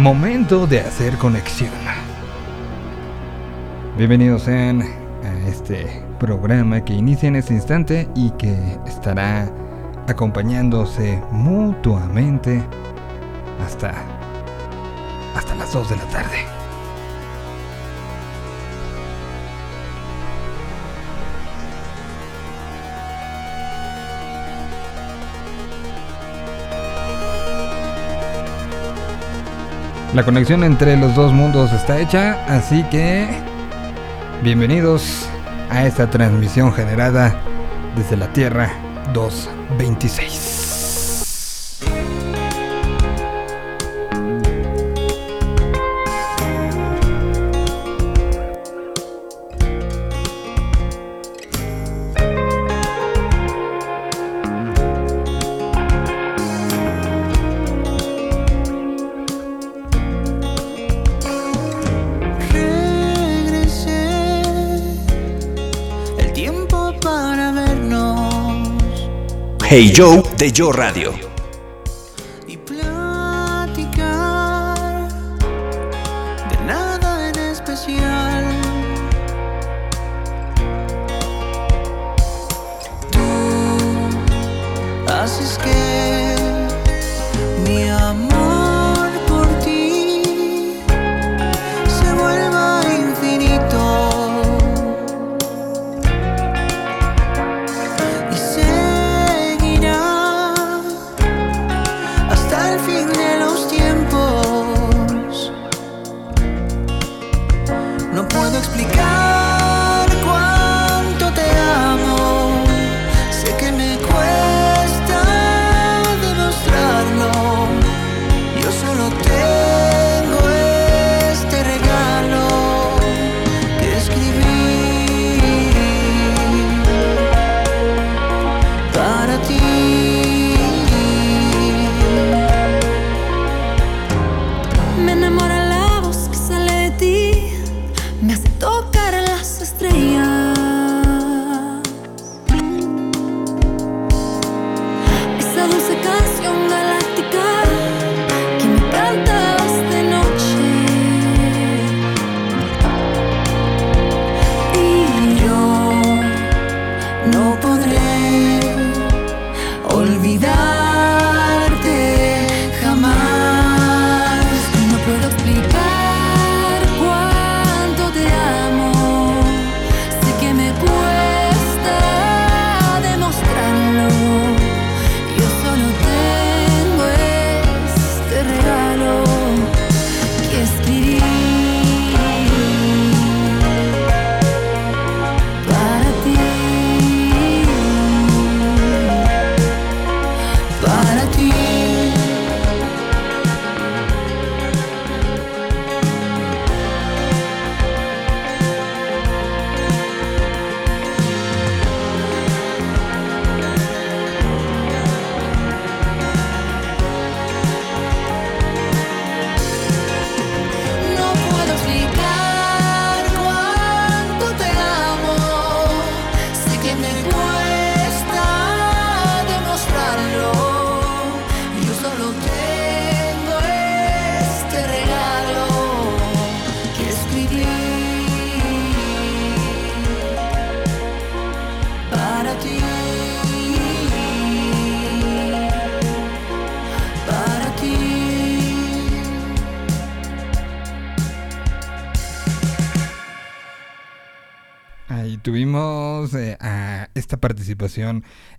momento de hacer conexión. Bienvenidos sean a este programa que inicia en este instante y que estará acompañándose mutuamente hasta hasta las 2 de la tarde. La conexión entre los dos mundos está hecha, así que bienvenidos a esta transmisión generada desde la Tierra 226. Hey Joe de Yo Radio.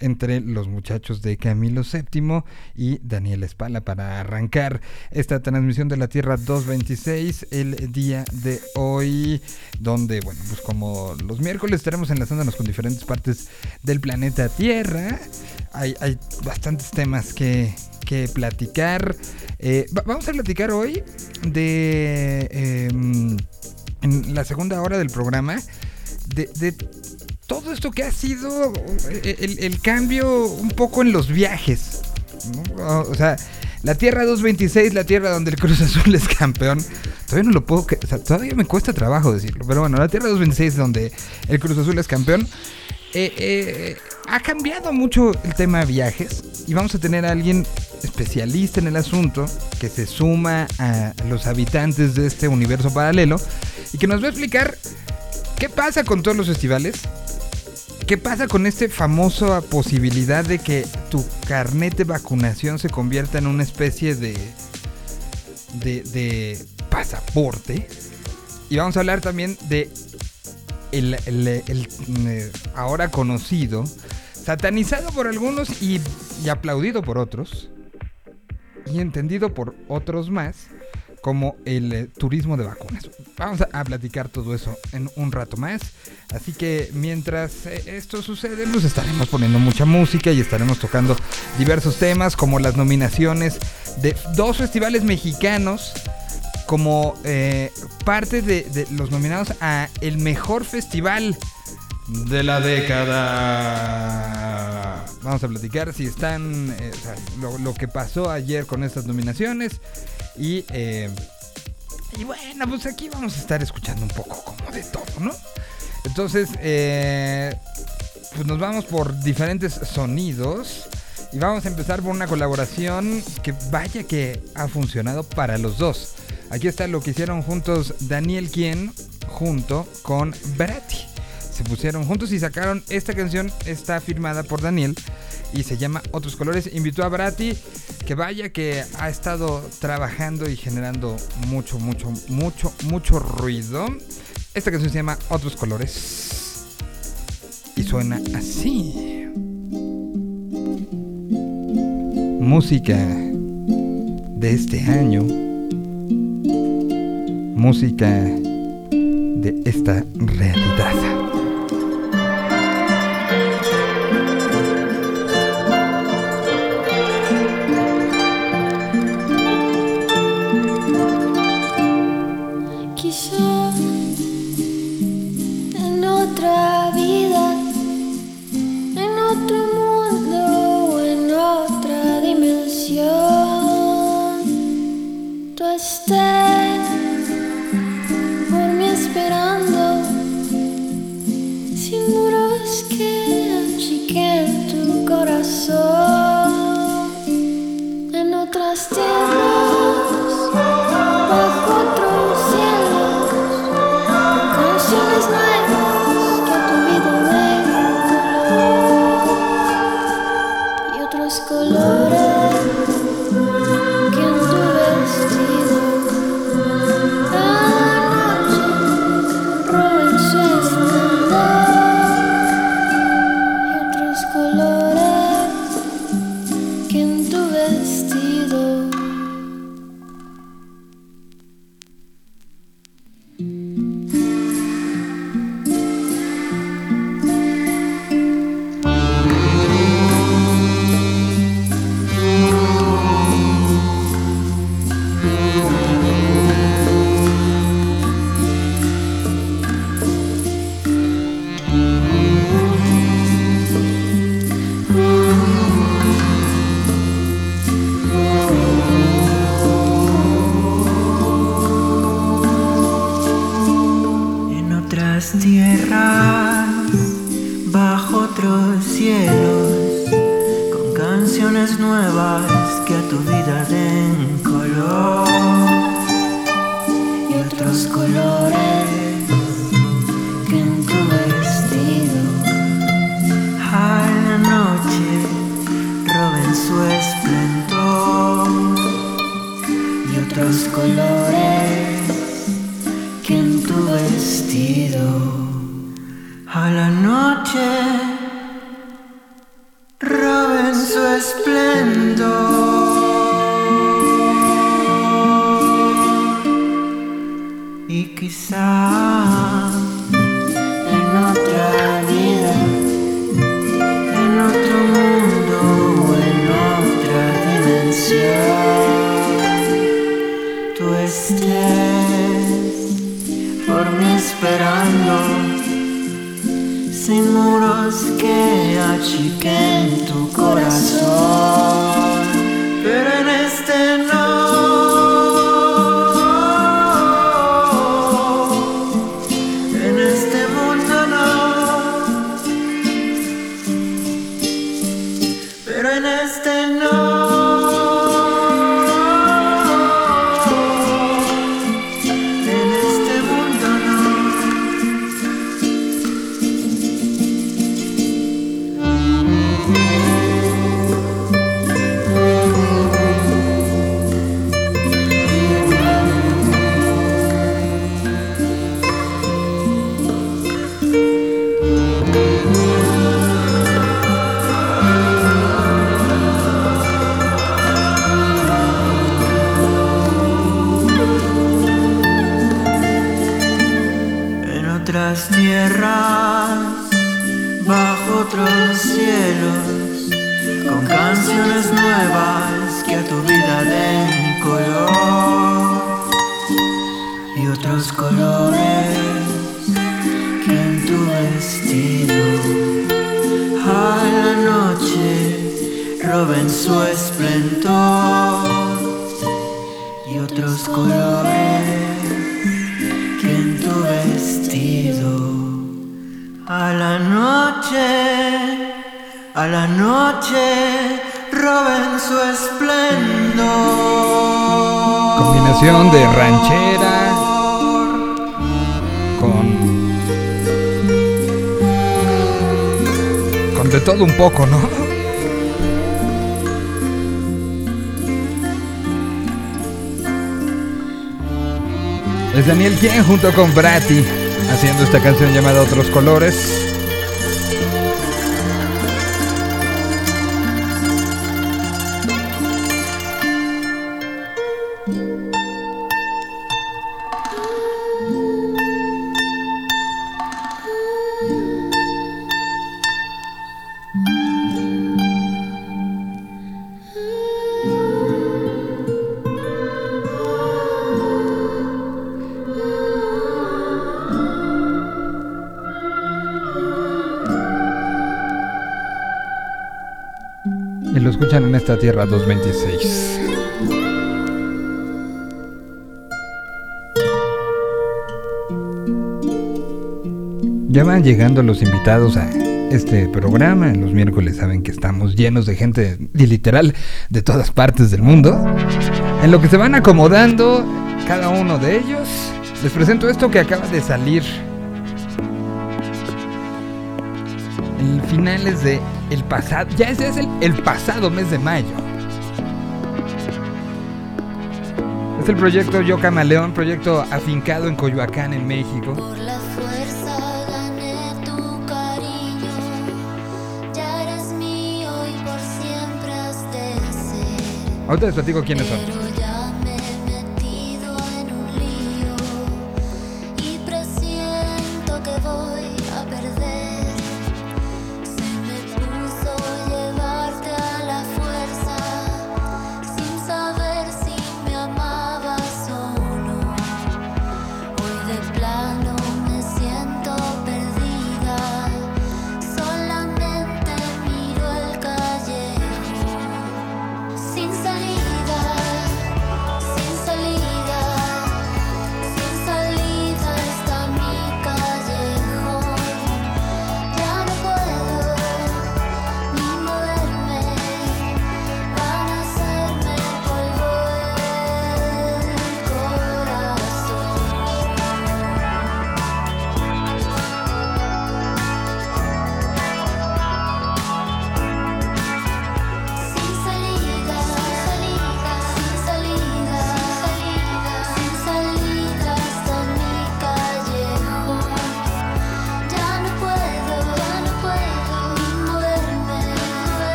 Entre los muchachos de Camilo VII y Daniel Espala para arrancar esta transmisión de la Tierra 226 el día de hoy, donde, bueno, pues como los miércoles estaremos enlazándonos con diferentes partes del planeta Tierra. Hay, bastantes temas que, platicar. Eh, vamos a platicar hoy de... Em, en la segunda hora del programa de, de, todo esto que ha sido eh, el, cambio un poco en los viajes. O sea, la Tierra 226, la Tierra donde el Cruz Azul es campeón. Todavía no lo puedo... O sea, todavía me cuesta trabajo decirlo. Pero bueno, la Tierra 226 donde el Cruz Azul es campeón. Eh, eh, ha cambiado mucho el tema de viajes y vamos a tener a alguien especialista en el asunto que se suma a los habitantes de este universo paralelo y que nos va a explicar qué pasa con todos los festivales, qué pasa con esta famosa posibilidad de que tu carnet de vacunación se convierta en una especie de, de, de pasaporte. Y vamos a hablar también de el, eh, ahora conocido, satanizado por algunos y aplaudido por otros, y entendido por otros más, como el eh, turismo de vacunas. Vamos a, platicar todo eso en un rato más. Así que mientras eh, esto sucede, nos estaremos poniendo mucha música y estaremos tocando diversos temas, como las nominaciones de dos festivales mexicanos como eh, parte de, los nominados a el mejor festival de la década. Vamos a platicar si están lo que pasó ayer con estas nominaciones y eh, y bueno pues aquí vamos a estar escuchando un poco como de todo, ¿no? Entonces eh, pues nos vamos por diferentes sonidos. Y vamos a empezar por una colaboración que vaya que ha funcionado para los dos. Aquí está lo que hicieron juntos Daniel Quien junto con Bratti. Se pusieron juntos y sacaron esta canción, está firmada por Daniel y se llama Otros Colores. Invitó a Bratti, que vaya que ha estado trabajando y generando mucho, mucho, mucho, mucho ruido. Esta canción se llama Otros Colores y suena así. Música de este año. Música de esta realidad. Roben su esplendor y otros colores que en tu vestido a la noche, a la noche roben su esplendor. Combinación de ranchera con. con de todo un poco, ¿no? Es Daniel Quien junto con Brati haciendo esta canción llamada Otros Colores. Tierra 226. Ya van llegando los invitados a este programa. Los miércoles saben que estamos llenos de gente, y literal, de todas partes del mundo. En lo que se van acomodando cada uno de ellos, les presento esto que acaba de salir. En finales de el pasado, ya ese es el, el pasado mes de mayo. Es el proyecto Yo Camaleón, proyecto afincado en Coyoacán, en México. Por la fuerza gané tu cariño. Ya eres mío y por siempre has de ser. Ahorita les platico quiénes son.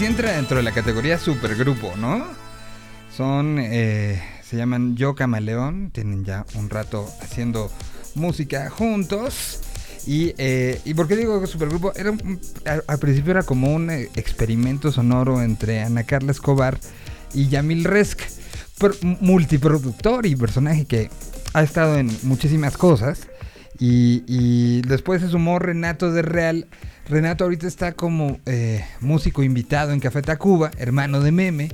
Sí entra dentro de la categoría supergrupo, ¿no? Son, eh, se llaman Yo Camaleón, tienen ya un rato haciendo música juntos. Y, eh, ¿y por qué digo supergrupo? Era un- al, al principio era como un eh, experimento sonoro entre Ana Carla Escobar y Yamil Resk, pro- multiproductor y personaje que ha estado en muchísimas cosas. Y, y después se sumó Renato de Real. Renato ahorita está como eh, músico invitado en Café Tacuba, hermano de Meme.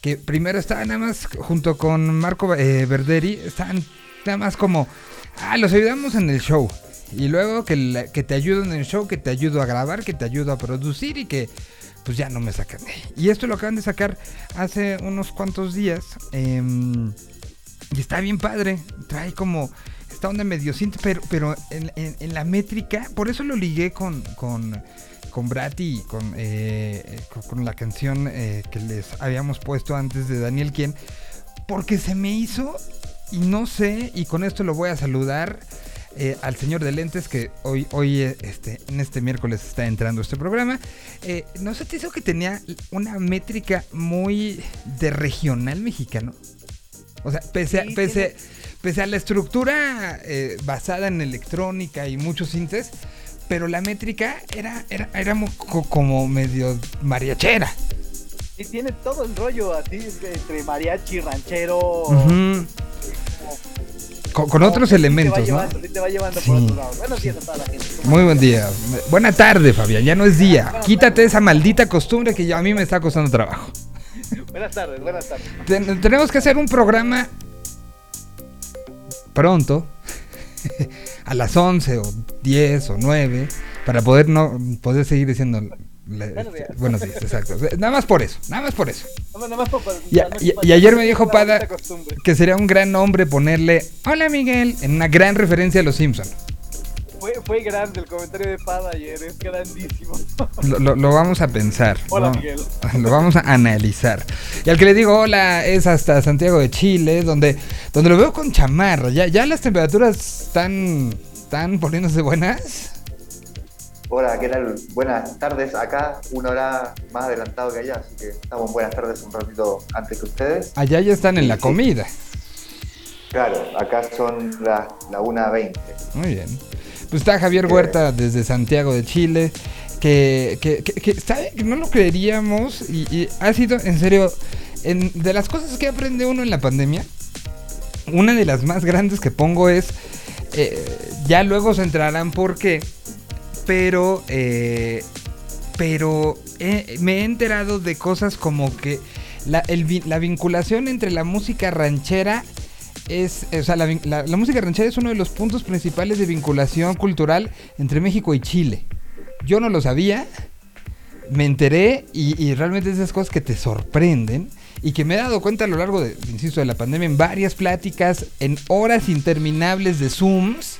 Que primero estaba nada más junto con Marco eh, Verderi, estaban nada más como, ah, los ayudamos en el show. Y luego que, que te ayudo en el show, que te ayudo a grabar, que te ayudo a producir y que pues ya no me sacan. Y esto lo acaban de sacar hace unos cuantos días. em, y está bien padre. Trae como esta onda medio synth, pero, pero en, en- en la métrica, por eso lo ligué con, con, con con, eh, con, con la canción eh, que les habíamos puesto antes de Daniel Quien, porque se me hizo, y no sé, y con esto lo voy a saludar. eh, al señor de lentes que hoy, hoy este, en este miércoles está entrando este programa. Eh, ¿No se te hizo que tenía una métrica muy de regional mexicano? O sea, pese, a, pese, pese a la estructura eh, basada en electrónica y muchos sintes, pero la métrica era, era, era mo- co- como medio mariachera. Y tiene todo el rollo así entre mariachi, ranchero. Ujú. Con, otros sí te va elementos, ¿no? llevando, te va llevando Sí. por otro lado. Buenos días a toda la gente. Muy buen día. Buena tarde, Fabián. Ya no es día. Quítate esa maldita costumbre que ya a mí me está costando trabajo. Buenas tardes, buenas tardes. Ten- tenemos que hacer un programa pronto, a las 11 o 10 o 9, para poder no poder seguir diciendo la- Buenos días. buenos días, exacto. Nada más por eso, nada más por eso. Más- nada más por- por- Y, y- ayer me dijo Pada que sería un gran nombre ponerle Hola Miguel en una gran referencia a los Simpson. Fue, fue grande el comentario de Pada ayer, es grandísimo. Lo, lo- lo vamos a pensar. Hola, ¿no? Miguel. Lo vamos a analizar. Y al que le digo hola es hasta Santiago de Chile, donde, donde lo veo con chamarra. Ya, ya las temperaturas están, están poniéndose buenas. Hola, ¿qué tal? Buenas tardes. Acá una hora más adelantado que allá, así que estamos en buenas tardes un ratito antes que ustedes. Allá ya están en la comida. Claro, acá son las la 1.20. Muy bien. Pues está Javier Huerta desde Santiago de Chile. Que, que, que, que sabe que no lo creeríamos. Y, y ha sido, en serio, en- de las cosas que aprende uno en la pandemia. Una de las más grandes que pongo es. eh, ya luego se entrarán por qué. Pero. eh, pero eh, me he enterado de cosas como que la, el la vinculación entre la música ranchera es, o sea, la, la- música ranchera es uno de los puntos principales de vinculación cultural entre México y Chile. Yo no lo sabía, me enteré y, y realmente esas cosas que te sorprenden y que me he dado cuenta a lo largo de, insisto, de la pandemia en varias pláticas, en horas interminables de Zooms.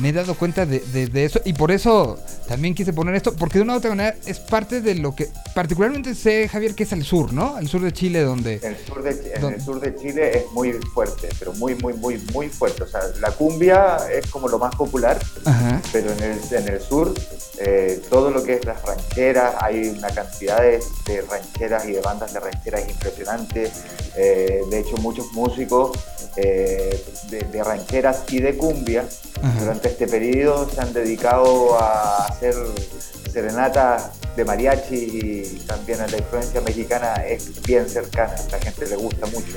Me he dado cuenta de, de- de eso y por eso también quise poner esto, porque de una u otra manera es parte de lo que, particularmente sé, Javier, que es al sur, ¿no? Al sur de Chile, donde... El, sur de, Chi- en ¿Dónde? el sur de Chile es muy fuerte, pero muy, muy, muy, muy fuerte. O sea, la cumbia es como lo más popular, Ajá. pero en el, en el sur eh, todo lo que es las rancheras, hay una cantidad de, de rancheras y de bandas de rancheras impresionantes. Eh, de hecho, muchos músicos eh, de, de rancheras y de cumbia Ajá. durante este periodo se han dedicado a hacer serenatas de mariachi y también la influencia mexicana es bien cercana, la gente le gusta mucho.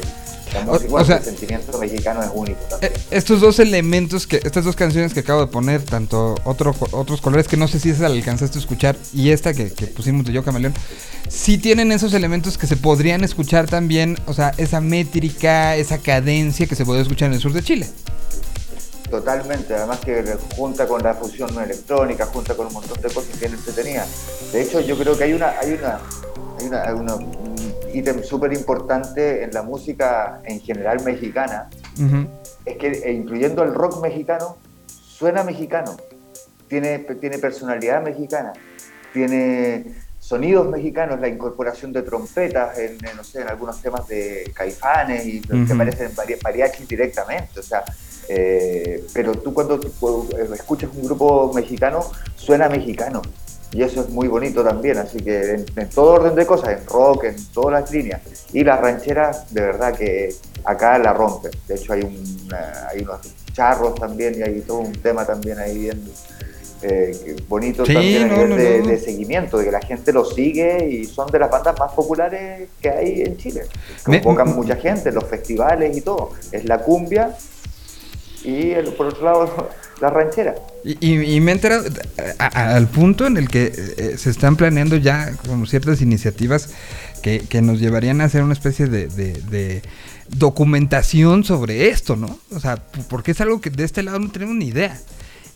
La O- música, o sea- el sentimiento mexicano es único también. Eh, Estos dos elementos, que estas dos canciones que acabo de poner, tanto otro, otros colores que no sé si esa la alcanzaste a escuchar y esta que, que pusimos de Yo Camaleón, sí tienen esos elementos que se podrían escuchar también, o sea, esa métrica, esa cadencia que se puede escuchar en el sur de Chile. Totalmente, además que junta con la fusión electrónica, junta con un montón de cosas bien entretenidas. De hecho, yo creo que hay una, hay una, hay una, hay una- un ítem súper importante en la música en general mexicana, Ujú. es que eh, incluyendo el rock mexicano, suena mexicano, tiene, tiene personalidad mexicana, tiene sonidos mexicanos, la incorporación de trompetas en, en, no sé, en algunos temas de caifanes y que Ujú. parecen mari- mariachis directamente, o sea, eh, pero tú cuando eh, escuchas un grupo mexicano, suena mexicano. Y eso es muy bonito también, así que en, en todo orden de cosas, en rock, en todas las líneas. Y las rancheras, de verdad que acá la rompen. De hecho hay, un, hay unos charros también y hay todo un tema también ahí bien eh, bonito Sí, también a no, nivel no, de, no. de seguimiento, de que la gente lo sigue y son de las bandas más populares que hay en Chile. Convocan mucha gente en los festivales y todo. Es la cumbia y el- por otro lado la ranchera. Y, y- y me he enterado a- a- al punto en el que eh, se están planeando ya como ciertas iniciativas que, que nos llevarían a hacer una especie de, de- de documentación sobre esto, ¿no? O sea, porque es algo que de este lado no tenemos ni idea.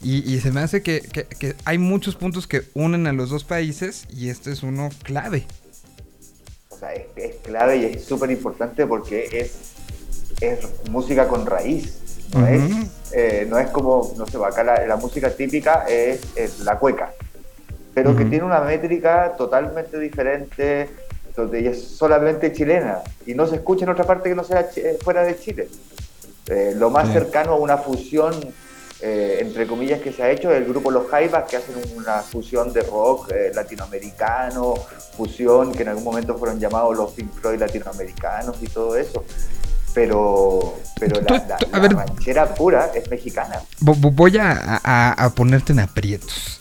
Y, y se me hace que, que- que hay muchos puntos que unen a los dos países y este es uno clave. O sea, es, es clave y es súper importante porque es, es música con raíz. No, es, eh, no es como, no sé, acá la, la música típica es, es la cueca, pero que tiene una métrica totalmente diferente, donde ella es solamente chilena y no se escucha en otra parte que no sea eh, fuera de Chile. Eh, lo más Sí. cercano a una fusión, eh, entre comillas, que se ha hecho es el grupo Los Jaivas, que hacen una fusión de rock eh, latinoamericano, fusión que en algún momento fueron llamados los Pink Floyd latinoamericanos y todo eso. Pero, pero Tú- la, la- tú- a la ver. ranchera pura es mexicana. Vo- vo- Voy a, a- a ponerte en aprietos.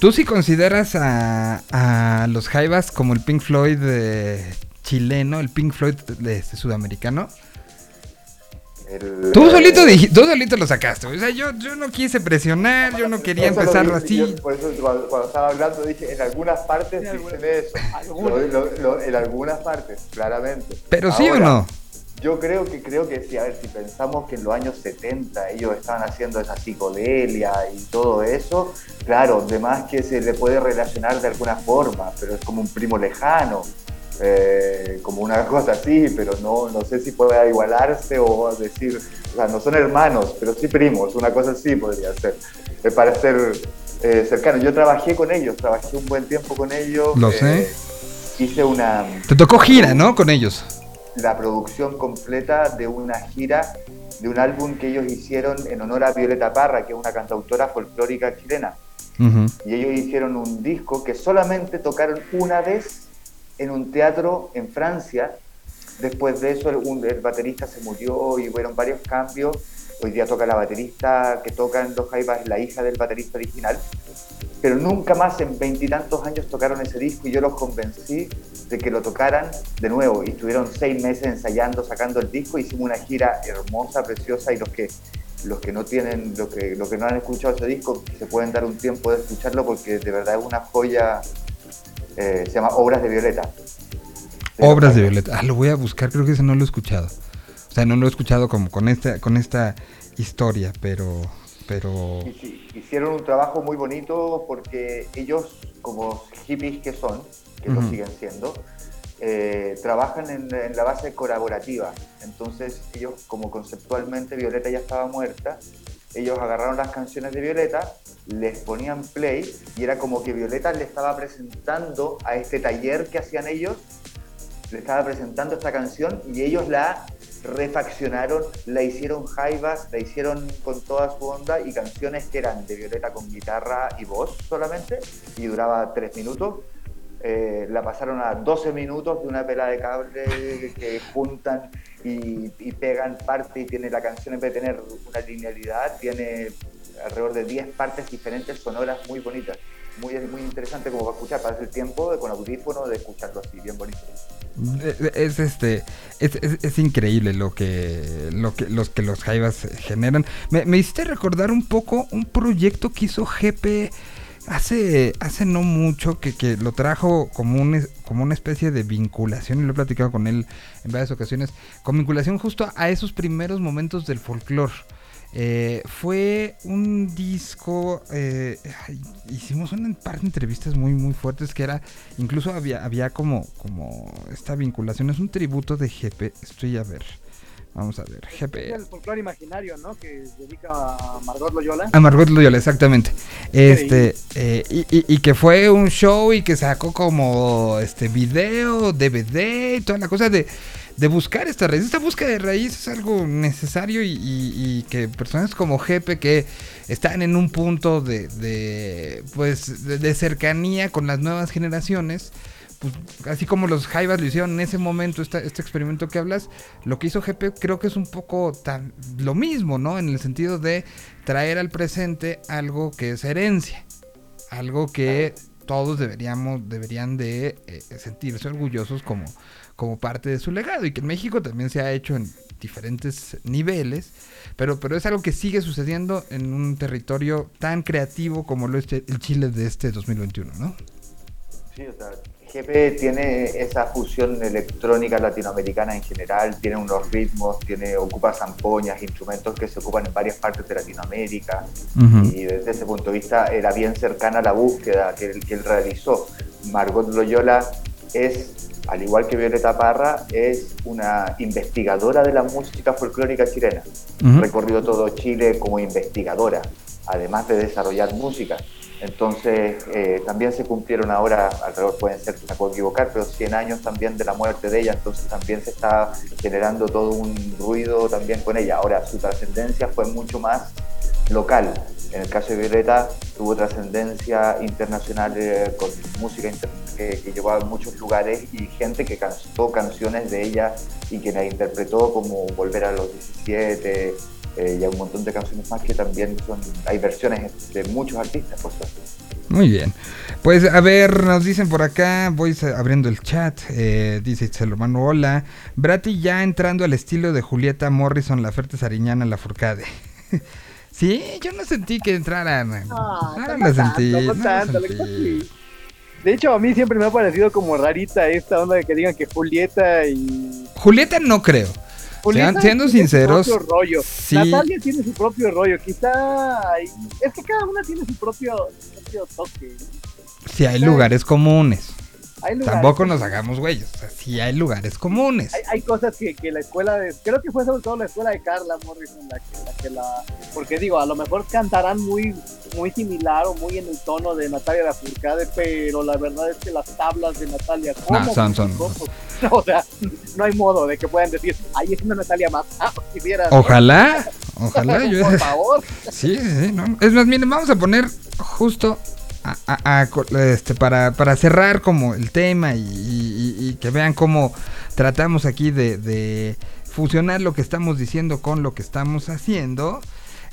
¿Tú sí consideras a, a los Jaivas como el Pink Floyd eh, chileno, el Pink Floyd de, este sudamericano? El- Tú eh, solito, diji- tú solito lo sacaste. O sea, yo, yo no quise presionar, yo no quería empezarlo dije, así. yo por eso cuando, cuando estaba hablando dije, en algunas partes dicen algunas- eso. algunas. Lo- lo- lo- en algunas partes, claramente. Pero sí o no. Yo creo que creo que sí, a ver, si pensamos que en los años 70 ellos estaban haciendo esa psicodelia y todo eso, claro, de más que se le puede relacionar de alguna forma, pero es como un primo lejano, eh, como una cosa así, pero no, no sé si pueda igualarse o decir, o sea, no son hermanos, pero sí primos, una cosa así podría ser, eh, para ser eh, cercano. Yo trabajé con ellos, trabajé un buen tiempo con ellos. Lo sé. Hice una Te tocó gira, ¿no? Con ellos. La producción completa de una gira de un álbum que ellos hicieron en honor a Violeta Parra, que es una cantautora folclórica chilena. Y ellos hicieron un disco que solamente tocaron una vez en un teatro en Francia. Después de eso el, un- el baterista se murió y hubieron varios cambios. Hoy día toca la baterista que toca en Los Jaivas, es la hija del baterista original. Pero nunca más en veintitantos años tocaron ese disco y yo los convencí de que lo tocaran de nuevo. Y estuvieron seis meses ensayando, sacando el disco. Hicimos una gira hermosa, preciosa y los que los que no tienen, los que, los que no han escuchado ese disco, se pueden dar un tiempo de escucharlo porque de verdad es una joya. eh, se llama Obras de Violeta. Obras de Violeta. Ah, lo voy a buscar, creo que ese no lo he escuchado. O sea, no lo he escuchado como con esta, con esta historia, pero. Pero. Hicieron un trabajo muy bonito porque ellos, como hippies que son, que lo siguen siendo, eh, trabajan en, en la base colaborativa. Entonces ellos, como conceptualmente Violeta ya estaba muerta, ellos agarraron las canciones de Violeta, les ponían play y era como que Violeta le estaba presentando a este taller que hacían ellos, le estaba presentando esta canción y ellos la refaccionaron, la hicieron jaivas, la hicieron con toda su onda y canciones que eran de Violeta con guitarra y voz solamente y duraba tres minutos. Eh, la pasaron a 12 minutos de una pela de cable que juntan y, y pegan parte y tiene la canción en vez de tener una linealidad, tiene alrededor de 10 partes diferentes sonoras muy bonitas. Muy, muy interesante como para escuchar, para el tiempo de, con audífono de escucharlo así, bien bonito. Es este es, es- es increíble lo que lo que los que los Jaivas generan. Me, me hiciste recordar un poco un proyecto que hizo GP hace hace no mucho que, que lo trajo como un como una especie de vinculación y lo he platicado con él en varias ocasiones con vinculación justo a esos primeros momentos del folclore. Eh, fue un disco, eh, hicimos un par de entrevistas muy muy fuertes que era, incluso había, había como, como esta vinculación, es un tributo de GP, estoy a ver, vamos a ver, Es GP. el folclore imaginario, ¿no? Que dedica a Margot Loyola. A Margot Loyola, exactamente. Este, eh, y, y- y que fue un show y que sacó como este video, DVD y toda la cosa de, de buscar esta raíz. Esta búsqueda de raíz es algo necesario y, y- y que personas como Jepe que están en un punto de, de, pues de, de cercanía con las nuevas generaciones. Pues, así como los Jaivas lo hicieron en ese momento, esta- este experimento que hablas, lo que hizo GP creo que es un poco tan, lo mismo, ¿no? En el sentido de traer al presente algo que es herencia, algo que todos deberíamos, deberían de eh, sentirse orgullosos como, como parte de su legado y que en México también se ha hecho en diferentes niveles, pero, pero es algo que sigue sucediendo en un territorio tan creativo como lo es el Chile de este 2021, ¿no? Sí, o sea, GP tiene esa fusión electrónica latinoamericana en general, tiene unos ritmos, tiene, ocupa zampoñas, instrumentos que se ocupan en varias partes de Latinoamérica y desde ese punto de vista era bien cercana a la búsqueda que él, que él realizó. Margot Loyola es, al igual que Violeta Parra, es una investigadora de la música folclórica chilena. Ujú. Recorrido todo Chile como investigadora, además de desarrollar música. Entonces, eh, también se cumplieron ahora, alrededor pueden ser, me puedo equivocar, pero 100 años también de la muerte de ella, entonces también se está generando todo un ruido también con ella. Ahora, su trascendencia fue mucho más local. En el caso de Violeta, tuvo trascendencia internacional eh, con música inter- que, que llegó a muchos lugares y gente que cantó canciones de ella y que la interpretó como Volver a los 17 eh, y hay un montón de canciones más que también son, hay versiones de muchos artistas, por suerte. Muy bien. Pues a ver, nos dicen por acá, voy abriendo el chat, eh, dice Itzel Romano, hola. Brati ya entrando al estilo de Julieta Morrison, la Ferte Sariñana, la Furcade. sí, yo no sentí que entraran. Ah, no no lo tanto, sentí. no tanto, lo. De hecho, a mí siempre me ha parecido como rarita esta onda de que digan que Julieta y. Julieta no creo. Julieta siendo tiene sinceros, Su propio rollo. sí. Natalia tiene su propio rollo. Quizá. hay- Es que cada una tiene su propio, su propio toque. Sí hay lugares comunes. Hay lugares- Tampoco nos hagamos güeyes. O sea, sí hay lugares comunes. Hay, hay cosas que, que la escuela de. Creo que fue sobre todo la escuela de Carla Morrison la que la. Que la porque digo, a lo mejor cantarán muy, muy similar o muy en el tono de Natalia Lafourcade, pero la verdad es que las tablas de Natalia. ¿cómo? son- son- ¿Cómo? O sea, no hay modo de que puedan decir, ahí es una Natalia más. Ah, si vieras, ¿no? Ojalá, ojalá. yo- Por favor. Sí, sí, sí, no. Es más, miren, vamos a poner justo a- a- a co- este, para, para cerrar como el tema y, y- y- y que vean cómo tratamos aquí de, de fusionar lo que estamos diciendo con lo que estamos haciendo.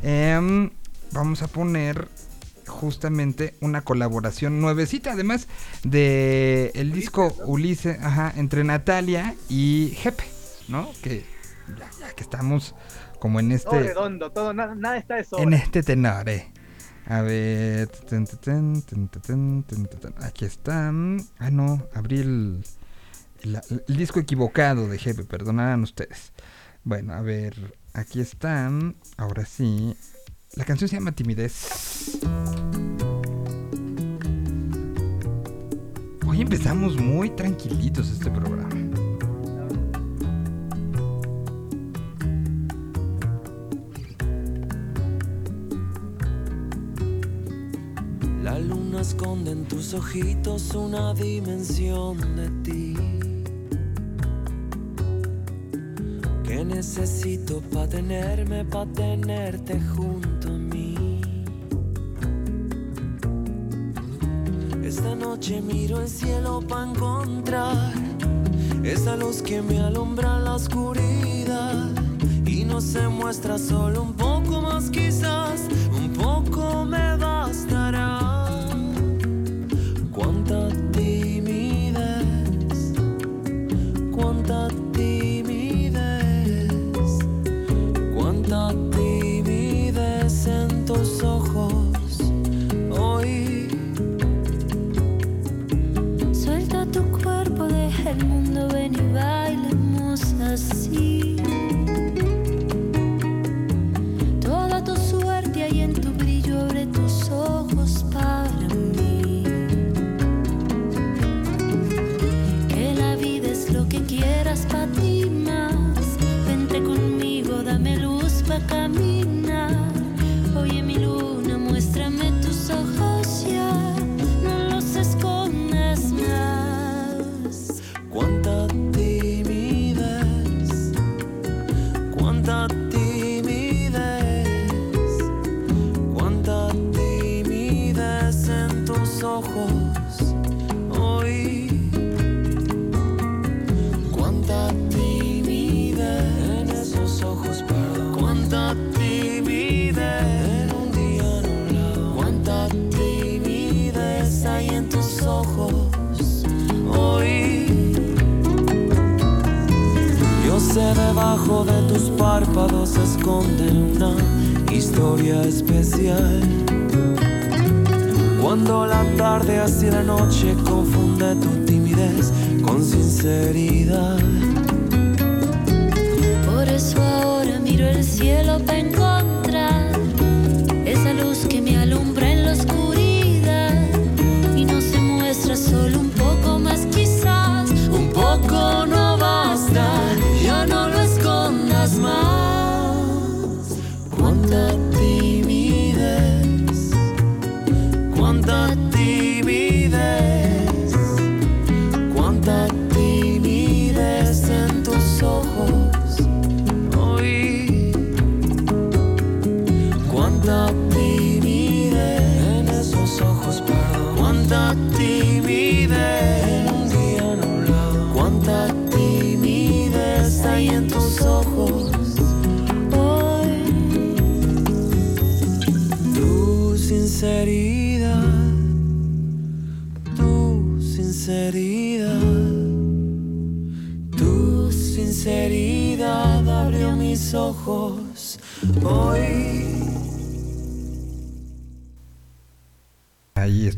Em, vamos a poner justamente una colaboración nuevecita, además de el disco Ulises, ajá, entre Natalia y Jepe, ¿no? Que ya, ya que estamos como en Todo este redondo, todo, nada, nada está de sobra. en este tenor, eh. A ver. Aquí están. Ah, no. Abrí el, el, disco equivocado de Hebe. Perdonarán ustedes. Bueno, a ver. Aquí están. Ahora sí. La canción se llama Timidez. Hoy empezamos muy tranquilitos este programa. Luna esconde en tus ojitos una dimensión de ti que necesito para tenerme, para tenerte junto a mí. Esta noche miro el cielo para encontrar esa luz que me alumbra la oscuridad y no se muestra solo un poco más quizás, un poco me todo. Se esconde una historia especial. Cuando la tarde hacia la noche confunde tu timidez con sinceridad. Por eso ahora miro el cielo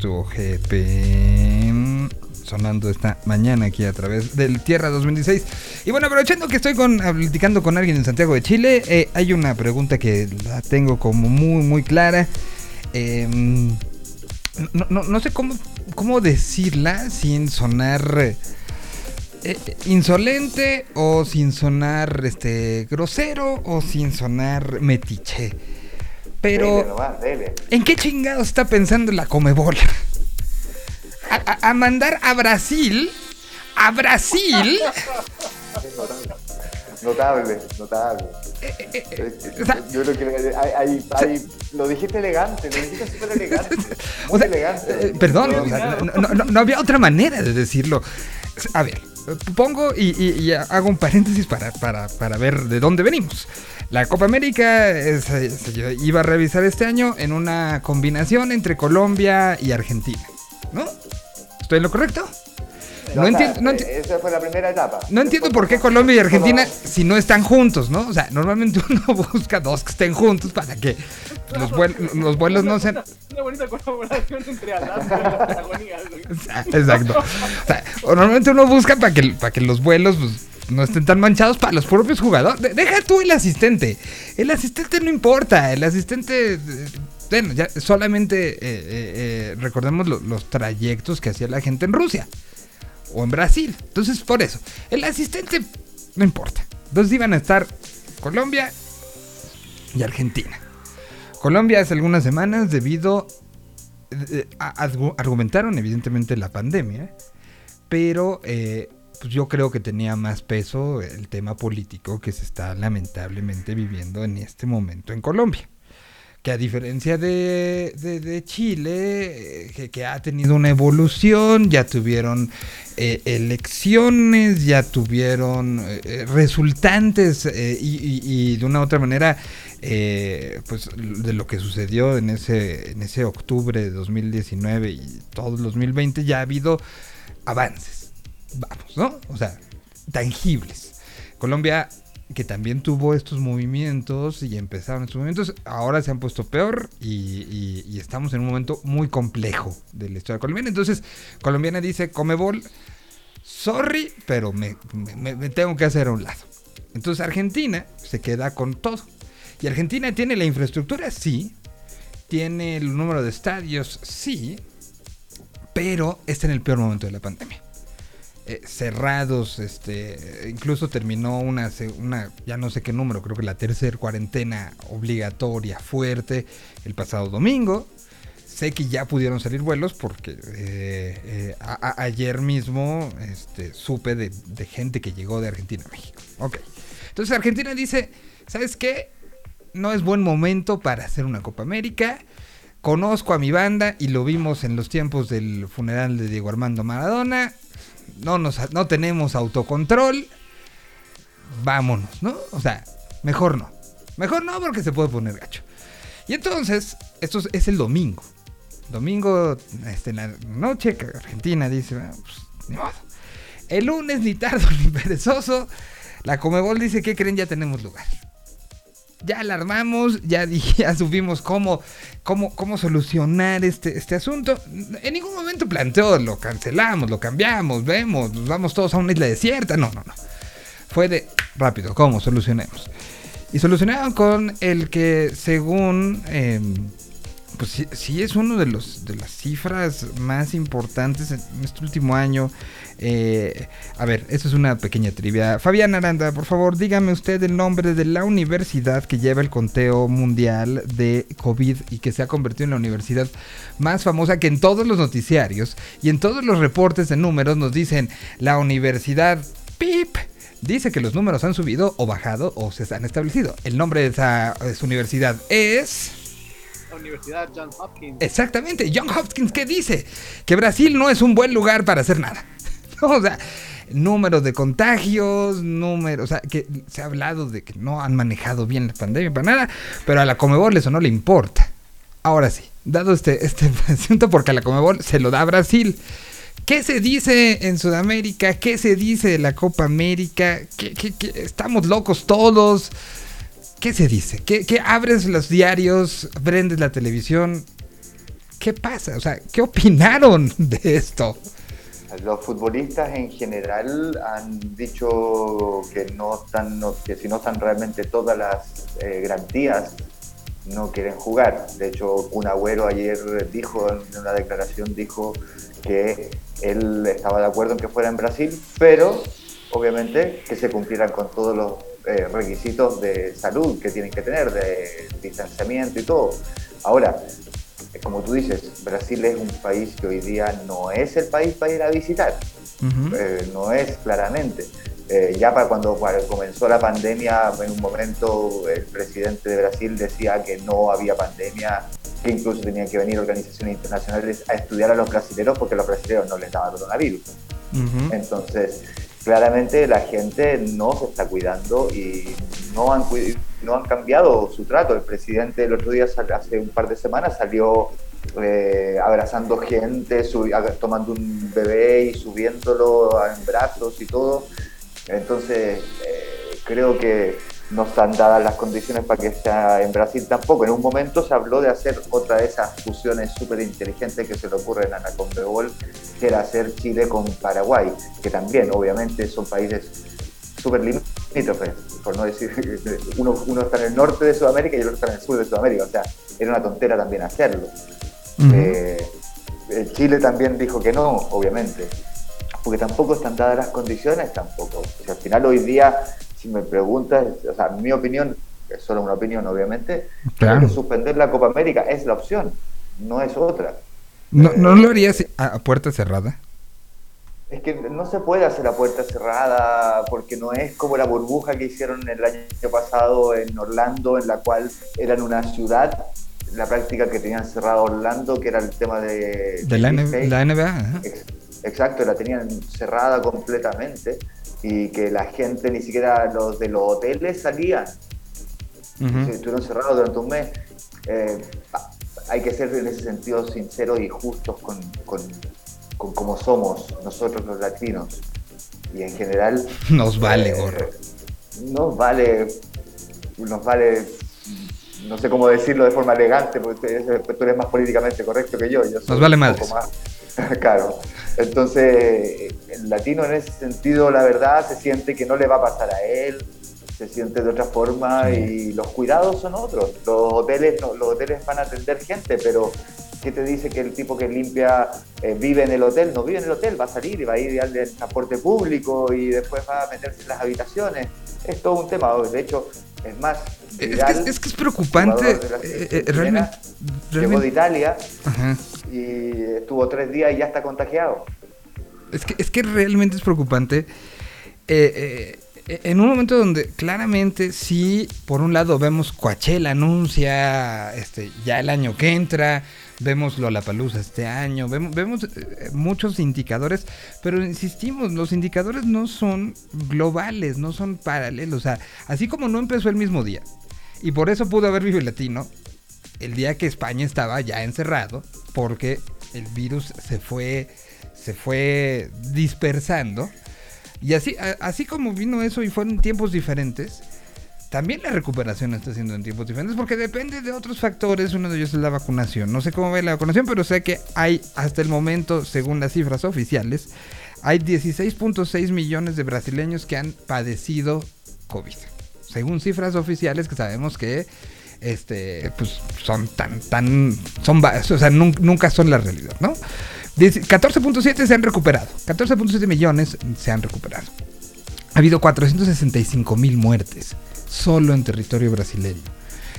Estuvo GP sonando esta mañana aquí a través del Tierra 2016. Y bueno, aprovechando que estoy con, con alguien en Santiago de Chile, eh, hay una pregunta que la tengo como muy, muy clara. Eh, no, no- no sé cómo, cómo decirla sin sonar eh, insolente o sin sonar este grosero o sin sonar metiche. Pero... Dele nomás, dele. ¿En qué chingados está pensando la Comebol? A, mandar a Brasil, a Brasil, Notable, notable. o sea- Yo creo que hay, hay- hay- lo dijiste elegante, lo dijiste súper elegante. Muy o sea, elegante. eh, perdón, o sea, no, no- no- no había otra manera de decirlo. A ver, pongo y, hago un paréntesis para, para- para ver de dónde venimos. La Copa América eh, se, se iba a revisar este año en una combinación entre Colombia y Argentina, ¿no? ¿Estoy en lo correcto? No, sea, entiendo, no eh, enti- Esa fue la primera etapa. No entiendo por qué Colombia y Argentina, si no están juntos, ¿no? O sea, normalmente uno busca dos que estén juntos para que los, vuel- los vuelos no sean... Una bonita colaboración entre Alaska y la Patagonia, Exacto. O sea, normalmente uno busca para que, para que los vuelos pues, no estén tan manchados para los propios jugadores. De- deja tú el asistente. El asistente no importa. El asistente... eh, Bueno, ya solamente eh, eh, eh, recordemos lo- los trayectos que hacía la gente en Rusia o en Brasil. Entonces, por eso, el asistente no importa. Entonces iban a estar Colombia y Argentina. Colombia hace algunas semanas debido eh, a- argu- argumentaron evidentemente la pandemia, pero eh, pues yo creo que tenía más peso el tema político que se está lamentablemente viviendo en este momento en Colombia. Que a diferencia de, de- Chile, eh, que, ha tenido una evolución, ya tuvieron eh, elecciones, ya tuvieron eh, resultantes y, de una u otra manera, pues de lo que sucedió en ese, en ese octubre de 2019 y todo el 2020, ya ha habido avances, vamos, ¿no? O sea, tangibles. Colombia que también tuvo estos movimientos y empezaron estos movimientos, ahora se han puesto peor y, estamos en un momento muy complejo de la historia colombiana. Entonces, colombiana dice, Comebol, sorry, pero me tengo que hacer a un lado. Entonces Argentina se queda con todo. Y Argentina tiene la infraestructura, sí. Tiene el número de estadios, sí. Pero está en el peor momento de la pandemia. Eh, cerrados, este, incluso terminó una, ya no sé qué número, creo que la tercera cuarentena obligatoria fuerte el pasado domingo. Sé que ya pudieron salir vuelos porque eh, eh, ayer mismo este, supe de, de gente que llegó de Argentina a México. Ok. Entonces Argentina dice, ¿sabes qué? No es buen momento para hacer una Copa América. Conozco a mi banda y lo vimos en los tiempos del funeral de Diego Armando Maradona. No, nos, no tenemos autocontrol. Vámonos, ¿no? O sea, mejor no. Mejor no porque se puede poner gacho. Y entonces, esto es, el domingo. Domingo, este, en la noche, que Argentina dice, "Ah, pues, ni modo. El lunes, ni tardo ni perezoso, La Comebol dice, ¿qué creen? Ya tenemos lugar. Ya alarmamos, ya, ya supimos cómo, cómo, cómo solucionar este, este asunto. En ningún momento planteó, lo cancelamos, lo cambiamos, vemos, nos vamos todos a una isla desierta. No, no, no. Fue de rápido, ¿cómo? Solucionemos. Y solucionaron con el que según... Eh, pues sí, sí, es uno de los de las cifras más importantes en este último año. Eh, a ver, eso es una pequeña trivia. Fabián Aranda, por favor, dígame usted el nombre de la universidad que lleva el conteo mundial de COVID y que se ha convertido en la universidad más famosa que en todos los noticiarios y en todos los reportes de números nos dicen la universidad PIP dice que los números han subido o bajado o se han establecido. El nombre de esa universidad es... Universidad John Hopkins. Exactamente, John Hopkins, ¿qué dice? Que Brasil no es un buen lugar para hacer nada. o sea, números de contagios, números, o sea, que se ha hablado de que no han manejado bien la pandemia para nada, pero a la Comebol eso no le importa. Ahora sí, dado este, este asunto, porque a la Comebol se lo da a Brasil. ¿Qué se dice en Sudamérica? ¿Qué se dice de la Copa América? ¿Qué, qué, qué? Estamos locos todos. ¿Qué se dice? ¿Qué, ¿Qué, abres los diarios, prendes la televisión? ¿Qué pasa? O sea, ¿qué opinaron de esto? Los futbolistas en general han dicho que no están, que si no están realmente todas las eh, garantías, no quieren jugar. De hecho, un agüero ayer dijo, en una declaración, dijo que él estaba de acuerdo en que fuera en Brasil, pero obviamente que se cumplieran con todos los eh, requisitos de salud que tienen que tener, de distanciamiento y todo. Ahora, como tú dices, Brasil es un país que hoy día no es el país para ir a visitar, uh -huh. eh, no es claramente. Eh, ya para cuando comenzó la pandemia, en un momento el presidente de Brasil decía que no había pandemia, que incluso tenían que venir organizaciones internacionales a estudiar a los brasileños porque a los brasileños no les daba coronavirus. Uh -huh. Entonces, claramente la gente no se está cuidando y no han, no han cambiado su trato. El presidente el otro día, hace un par de semanas, salió eh, abrazando gente, tomando un bebé y subiéndolo en brazos y todo. Entonces, eh, creo que no están dadas las condiciones para que sea en Brasil tampoco. En un momento se habló de hacer otra de esas fusiones súper inteligentes que se le ocurren a la Conmebol, que era hacer Chile con Paraguay, que también obviamente son países súper limítrofes, por no decir, uno, uno está en el norte de Sudamérica y el otro está en el sur de Sudamérica, o sea, era una tontera también hacerlo. Uh -huh. eh, Chile también dijo que no, obviamente, porque tampoco están dadas las condiciones, tampoco. O sea, al final hoy día si me preguntas, o sea, mi opinión, es solo una opinión obviamente, claro. que suspender la Copa América es la opción, no es otra. ¿No, eh, ¿no lo harías a, puerta cerrada? Es que no se puede hacer a puerta cerrada porque no es como la burbuja que hicieron el año pasado en Orlando, en la cual eran una ciudad, la práctica que tenían cerrado Orlando, que era el tema de... De la NBA. Exacto, la tenían cerrada completamente y que la gente, ni siquiera los de los hoteles salían. Uh -huh. Estuvieron cerrados durante un mes. Eh, hay que ser en ese sentido sinceros y justos con, con, con cómo somos nosotros los latinos. Y en general... Nos vale, eh, gorro. Nos vale, nos vale, no sé cómo decirlo de forma elegante, porque tú eres más políticamente correcto que yo. yo nos vale más. claro. Entonces, el latino en ese sentido, la verdad, se siente que no le va a pasar a él, se siente de otra forma y los cuidados son otros. Los hoteles, no, los hoteles van a atender gente, pero ¿qué te dice que el tipo que limpia eh, vive en el hotel? No vive en el hotel, va a salir y va a ir al transporte público y después va a meterse en las habitaciones. Es todo un tema. De hecho, es más, es, que, es, que, es preocupante. Eh, eh, realmente, Llegó de Italia Ajá. Y estuvo tres días y ya está contagiado. Es que, es que realmente es preocupante. Eh, eh, en un momento donde claramente sí, por un lado vemos Coachella anuncia este, ya el año que entra, vemos Lollapalooza este año, vemos, vemos eh, muchos indicadores, pero insistimos, los indicadores no son globales, no son paralelos, o sea, así como no empezó el mismo día, y por eso pudo haber Vive Latino, el día que España estaba ya encerrado, porque el virus se fue, se fue dispersando, Y así, así como vino eso y fueron tiempos diferentes, también la recuperación está siendo en tiempos diferentes porque depende de otros factores. Uno de ellos es la vacunación. No sé cómo va la vacunación, pero sé que hay hasta el momento, según las cifras oficiales, hay 16.6 millones de brasileños que han padecido COVID. Según cifras oficiales que sabemos que este pues son tan tan son o sea nun- nunca son la realidad no Dice, 14.7 se han recuperado 14.7 millones se han recuperado. Ha habido 465 mil muertes solo en territorio brasileño.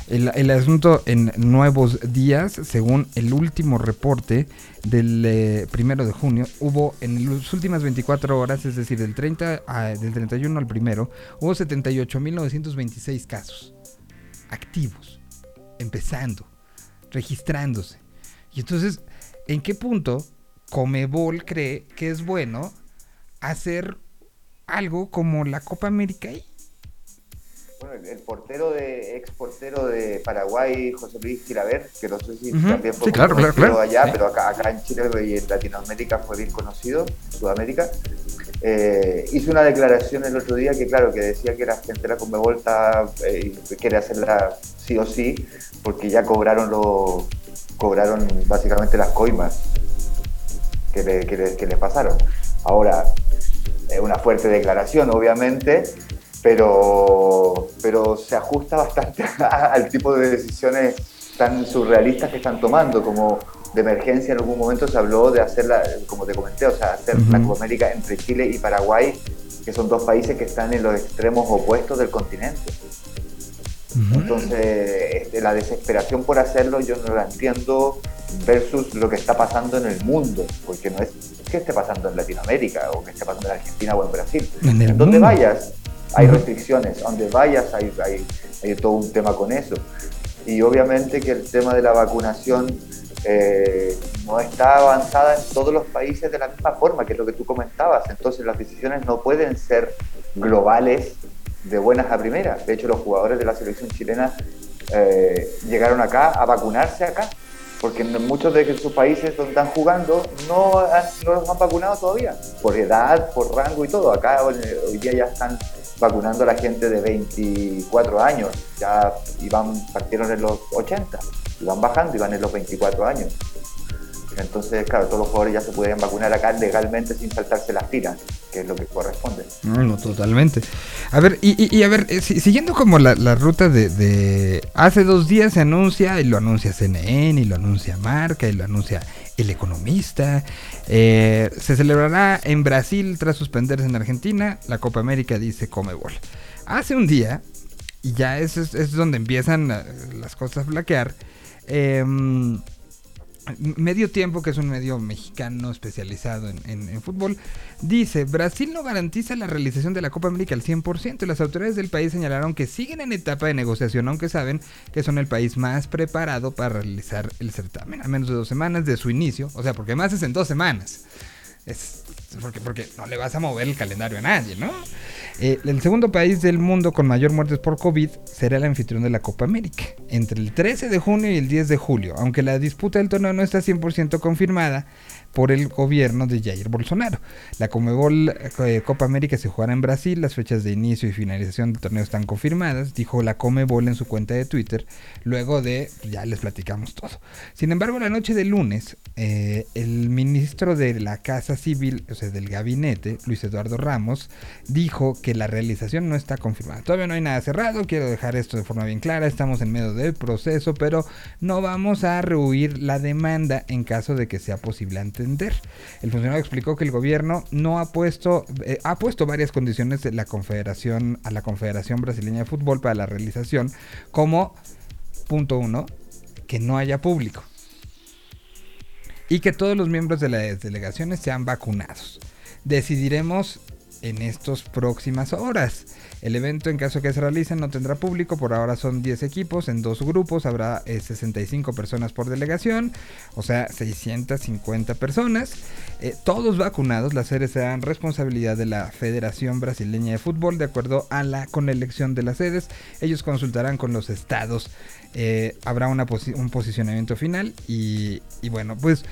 El, asunto en nuevos días, según el último reporte del eh, primero de junio, hubo en las últimas 24 horas, es decir, del, 30 a- del 31 al primero, hubo 78.926 casos activos, empezando, registrándose. Y entonces, ¿en qué punto Comebol cree que es bueno hacer algo como la Copa América ahí? Bueno, el, el portero de, ex portero de Paraguay, José Luis Tilaver, que no sé si también fue Sí, claro, conocido claro, claro. allá, Sí. pero acá, acá en Chile y en Latinoamérica fue bien conocido, Sudamérica, eh, hizo una declaración el otro día que, claro, que decía que la gente de la Conmebol eh, quiere hacerla sí o sí, porque ya cobraron lo, cobraron básicamente las coimas que les pasaron. Ahora, es una fuerte declaración, obviamente, pero, pero se ajusta bastante al tipo de decisiones tan surrealistas que están tomando, como de emergencia en algún momento se habló de hacerla, como te comenté, o sea, hacer la Ujú. Copa América entre Chile y Paraguay, que son dos países que están en los extremos opuestos del continente. Entonces, este, la desesperación por hacerlo yo no la entiendo versus lo que está pasando en el mundo, porque no es que esté pasando en Latinoamérica o que esté pasando en Argentina o en Brasil. En donde vayas hay restricciones, donde vayas hay, hay- hay todo un tema con eso. Y obviamente que el tema de la vacunación eh, no está avanzada en todos los países de la misma forma, que es lo que tú comentabas. Entonces las decisiones no pueden ser globales de buenas a primeras. De hecho, los jugadores de la selección chilena eh, llegaron acá a vacunarse acá, porque muchos de sus países donde están jugando no, han- no los han vacunado todavía, por edad, por rango y todo. Acá eh, hoy día ya están vacunando a la gente de 24 años, ya iban, partieron en los 80, iban bajando, iban en los 24 años. Entonces, claro, todos los jugadores ya se pueden vacunar acá legalmente sin saltarse las filas, que es lo que corresponde. No, no, totalmente. A ver, y, y- y a ver, eh, si- siguiendo como la, la ruta de, Hace dos días se anuncia, y lo anuncia CNN, y lo anuncia Marca, y lo anuncia El Economista. eh, se celebrará en Brasil tras suspenderse en Argentina. La Copa América dice Comebol. Hace un día, y ya es, es, es donde empiezan eh, las cosas a flaquear. Em, Medio Tiempo, que es un medio mexicano especializado en, fútbol, dice, Brasil no garantiza la realización de la Copa América al 100%. Las autoridades del país señalaron que siguen en etapa de negociación, aunque saben que son el país más preparado para realizar el certamen. A menos de dos semanas de su inicio, o sea, porque más es en dos semanas. Es porque, porque no le vas a mover el calendario a nadie, ¿no? Eh, el segundo país del mundo con mayor muertes por COVID será el anfitrión de la Copa América, entre el 13 de junio y el 10 de julio, aunque la disputa del torneo no está 100% confirmada por el gobierno de Jair Bolsonaro. La Comebol eh, Copa América se jugará en Brasil, las fechas de inicio y finalización del torneo están confirmadas, dijo la Comebol en su cuenta de Twitter, luego de, ya les platicamos todo. Sin embargo, la noche del lunes, eh, el ministro de la Casa Civil, o sea, del gabinete, Luis Eduardo Ramos, dijo que la realización no está confirmada. Todavía no hay nada cerrado, quiero dejar esto de forma bien clara, estamos en medio del proceso, pero no vamos a rehuir la demanda en caso de que sea posible El funcionario explicó que el gobierno no ha puesto, eh, ha puesto varias condiciones de la confederación, a la Confederación Brasileña de Fútbol para la realización, como, punto uno, que no haya público y que todos los miembros de las delegaciones sean vacunados. Decidiremos en estas próximas horas. El evento, en caso que se realice, no tendrá público. Por ahora son 10 equipos en dos grupos. Habrá eh, 65 personas por delegación, o sea, 650 personas. Eh, todos vacunados. Las sedes serán responsabilidad de la Federación Brasileña de Fútbol, de acuerdo a la con elección de las sedes. Ellos consultarán con los estados. Eh, habrá un posicionamiento final. Y, y bueno, pues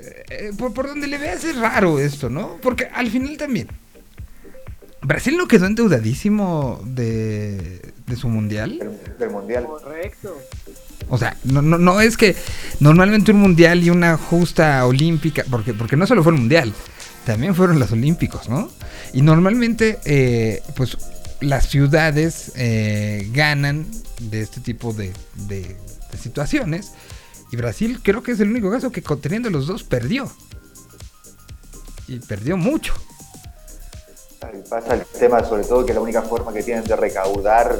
eh, por, por donde le veas es raro esto, ¿no? Porque al final también Brasil no quedó endeudadísimo de, de su mundial. del, del mundial. Correcto. O sea, no, no, no es que normalmente un mundial y una justa olímpica, porque, porque no solo fue el mundial, también fueron los olímpicos, ¿no? Y normalmente, eh, pues las ciudades eh, ganan de este tipo de, de- de situaciones. Y Brasil creo que es el único caso que conteniendo los dos perdió. Y perdió mucho. Pasa el tema, sobre todo, que la única forma que tienen de recaudar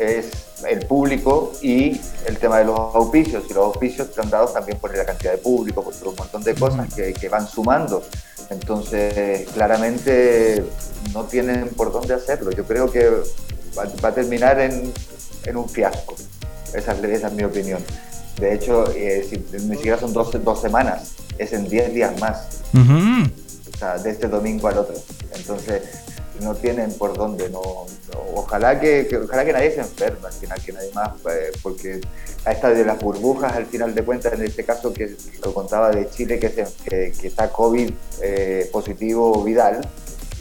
es el público y el tema de los auspicios. Y los auspicios están dados también por la cantidad de público, por un montón de cosas que, que van sumando. Entonces, claramente no tienen por dónde hacerlo. Yo creo que va, va a terminar en, en un fiasco. Esa es, esa es mi opinión. De hecho, eh, si- ni siquiera son dos, dos semanas, es en 10 días más Ujú. o sea, de este domingo al otro. Entonces, no tienen por dónde, no, no- ojalá que, que- ojalá que nadie se enferme al final, que nadie más, eh, porque a esta de las burbujas, al final de cuentas, en este caso que, lo contaba de Chile, que, se- que, que está COVID eh, positivo Vidal,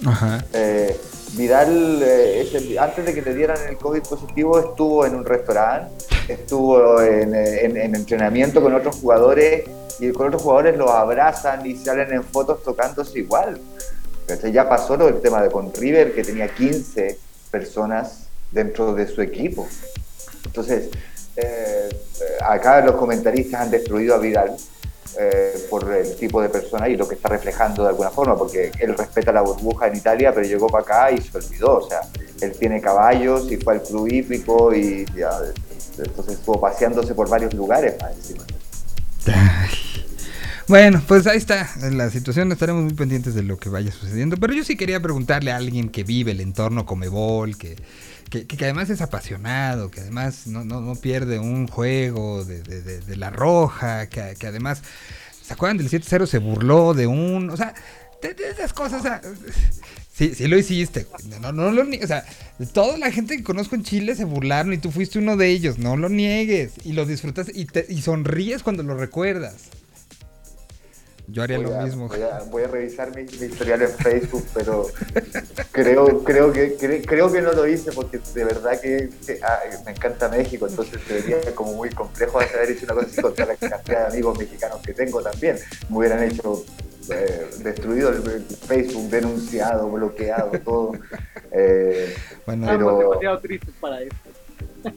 Ajá. eh, Vidal, eh, ese- antes de que le dieran el COVID positivo, estuvo en un restaurante, estuvo en, eh, en- en entrenamiento con otros jugadores y con otros jugadores los abrazan y salen en fotos tocándose igual. Ya pasó lo del tema de con River, que tenía 15 personas dentro de su equipo. Entonces, eh, eh, acá los comentaristas han destruido a Vidal eh, por el tipo de persona y lo que está reflejando de alguna forma, porque él respeta la burbuja en Italia, pero llegó para acá y se olvidó. O sea, él tiene caballos y fue al club hípico y entonces estuvo paseándose por varios lugares más encima. Bueno, pues ahí está la situación. Estaremos muy pendientes de lo que vaya sucediendo. Pero yo sí quería preguntarle a alguien que vive el entorno Comebol, que, que, que además es apasionado, que además no, no, no pierde un juego de, de- la roja, que, que además, ¿se acuerdan del 7-0? Se burló de un. O sea, de, de esas cosas. o sea, Sí, sí lo hiciste. güey. No, no, lo O sea, toda la gente que conozco en Chile se burlaron y tú fuiste uno de ellos. No lo niegues. Y lo disfrutas y, te- y sonríes cuando lo recuerdas. Yo haría Voy lo a, mismo. Voy a, voy a revisar mi, mi historial en Facebook, pero creo, creo, que, cre- creo que no lo hice porque de verdad que, que, ah, me encanta México, entonces sería como muy complejo haber hecho una cosa así contra la cantidad de amigos mexicanos que tengo también. Me hubieran hecho eh, destruido el, Facebook, denunciado, bloqueado, todo. Eh, Bueno, Estamos demasiado tristes para esto.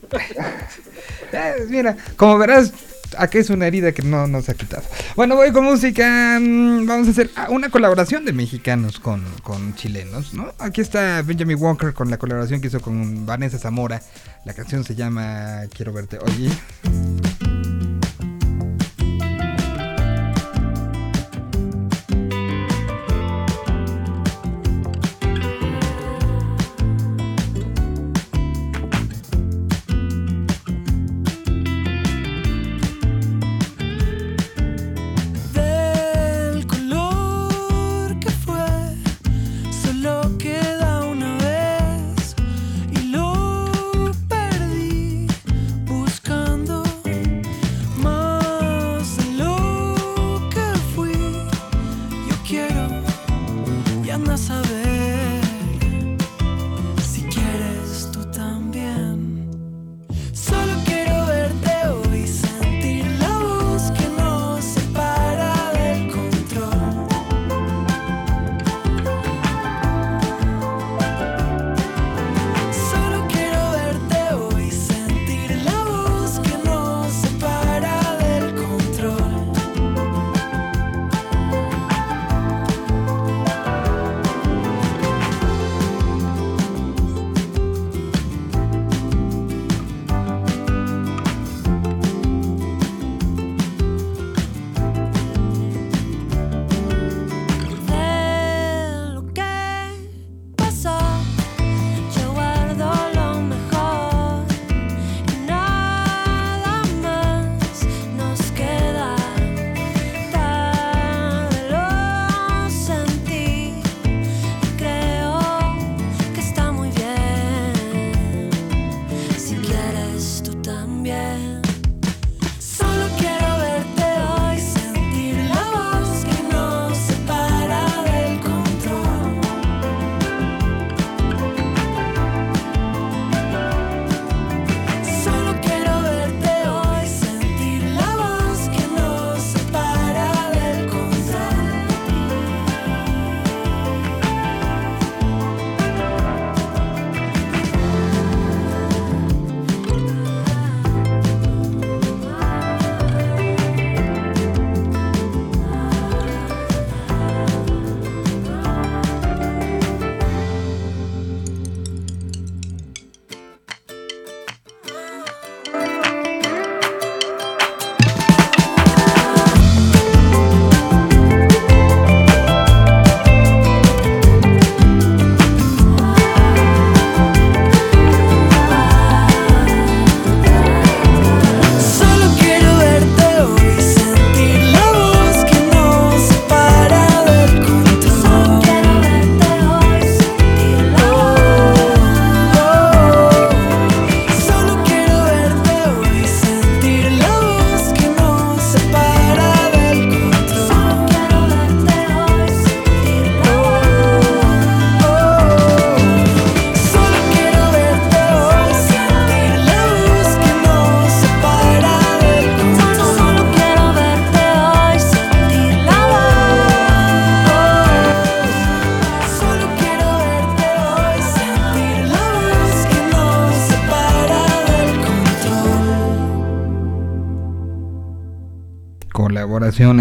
Eh, mira, como verás, aquí es una herida que no nos ha quitado. Bueno, voy con música. mm, Vamos a hacer ah, una colaboración de mexicanos con, con chilenos, ¿no? Aquí está Benjamin Walker con la colaboración que hizo con Vanessa Zamora. La canción se llama Quiero verte. Oye.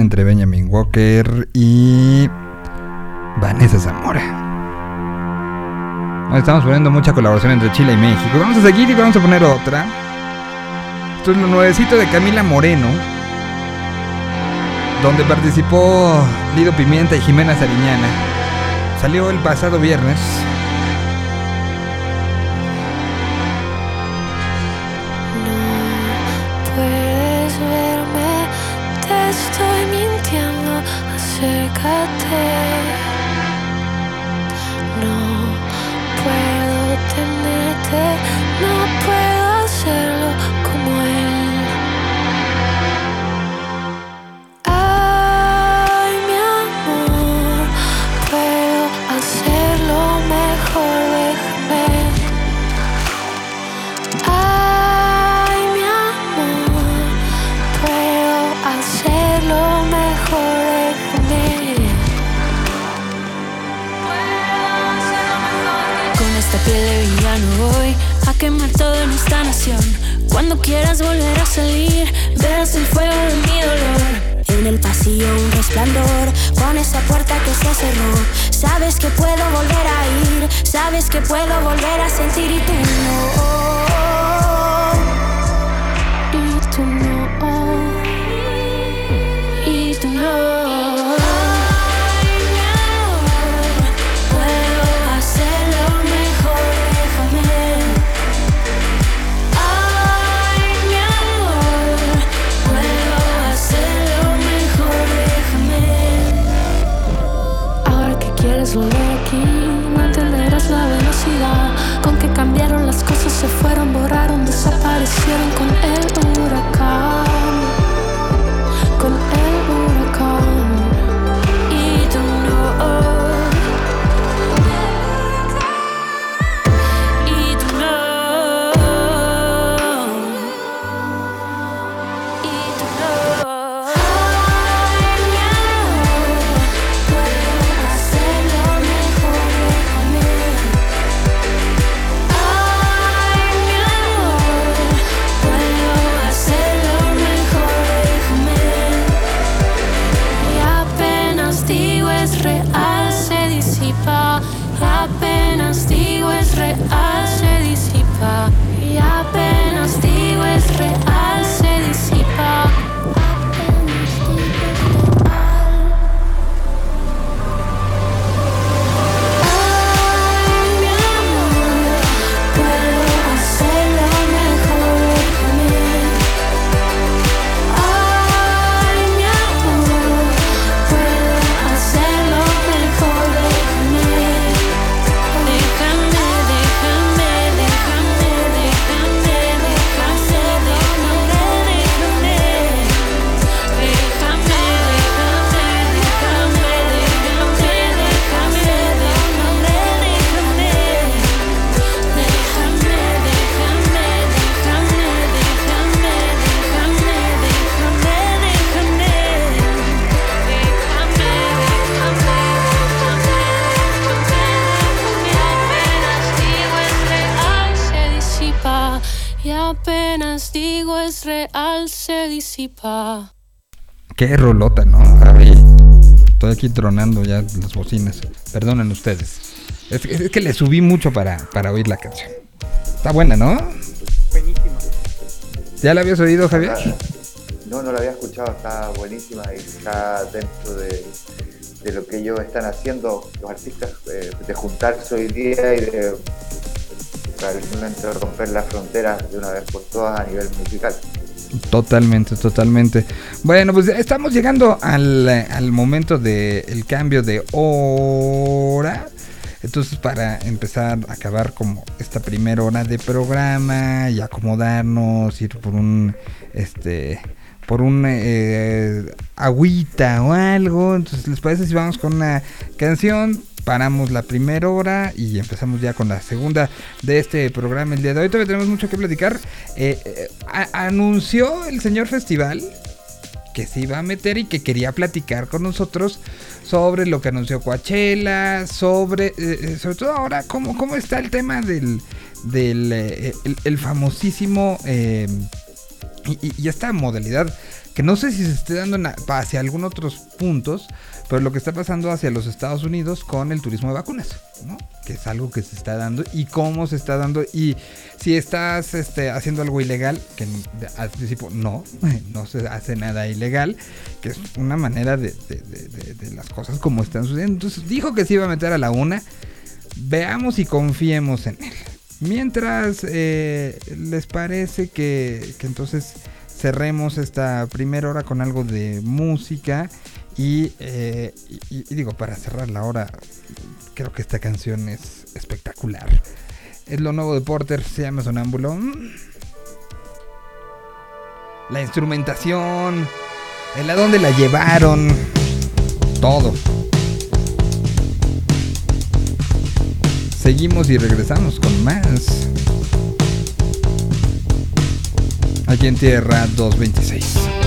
entre Benjamin Walker y Vanessa Zamora. Estamos poniendo mucha colaboración entre Chile y México. Vamos a seguir y vamos a poner otra. Esto es lo nuevecito de Camila Moreno, donde participó Lido Pimienta y Jimena Sariñana. Salió el pasado viernes. Qué rolota, ¿no? Javi? Estoy aquí tronando ya las bocinas. Perdonen ustedes. Es, es que le subí mucho para, para oír la canción. Está buena, ¿no? Buenísima. ¿Ya la habías oído, Javier? No, no la había escuchado, está buenísima y está dentro de, de lo que ellos están haciendo, los artistas, eh, de juntarse hoy día y de realmente romper las fronteras de una vez por todas a nivel musical. Totalmente, totalmente. Bueno, pues estamos llegando al, al momento del cambio de hora. Entonces, para empezar a acabar como esta primera hora de programa y acomodarnos, ir por un este por un eh, agüita o algo. Entonces, ¿les parece si vamos con una canción? Paramos la primera hora y empezamos ya con la segunda de este programa el día de hoy. Todavía tenemos mucho que platicar. Eh, eh, anunció el señor festival que se iba a meter y que quería platicar con nosotros sobre lo que anunció Coachella, sobre, eh, sobre todo ahora, cómo, cómo está el tema del, del el, famosísimo Y, y- esta modalidad, que no sé si se esté dando hacia algunos otros puntos, pero lo que está pasando hacia los Estados Unidos con el turismo de vacunas, ¿no? Que es algo que se está dando y cómo se está dando. Y si estás este, haciendo algo ilegal, que al principio no, no se hace nada ilegal, que es una manera de, de- de- de- de las cosas como están sucediendo. Entonces dijo que se iba a meter a la una. Veamos y confiemos en él. Mientras, eh, ¿les parece que, que entonces cerremos esta primera hora con algo de música? Y, eh, y digo, para cerrar la hora, creo que esta canción es espectacular. Es lo nuevo de Porter, se llama Sonámbulo. Mm. La instrumentación, el a dónde la llevaron, todo. Seguimos y regresamos con más. Aquí en Tierra 226.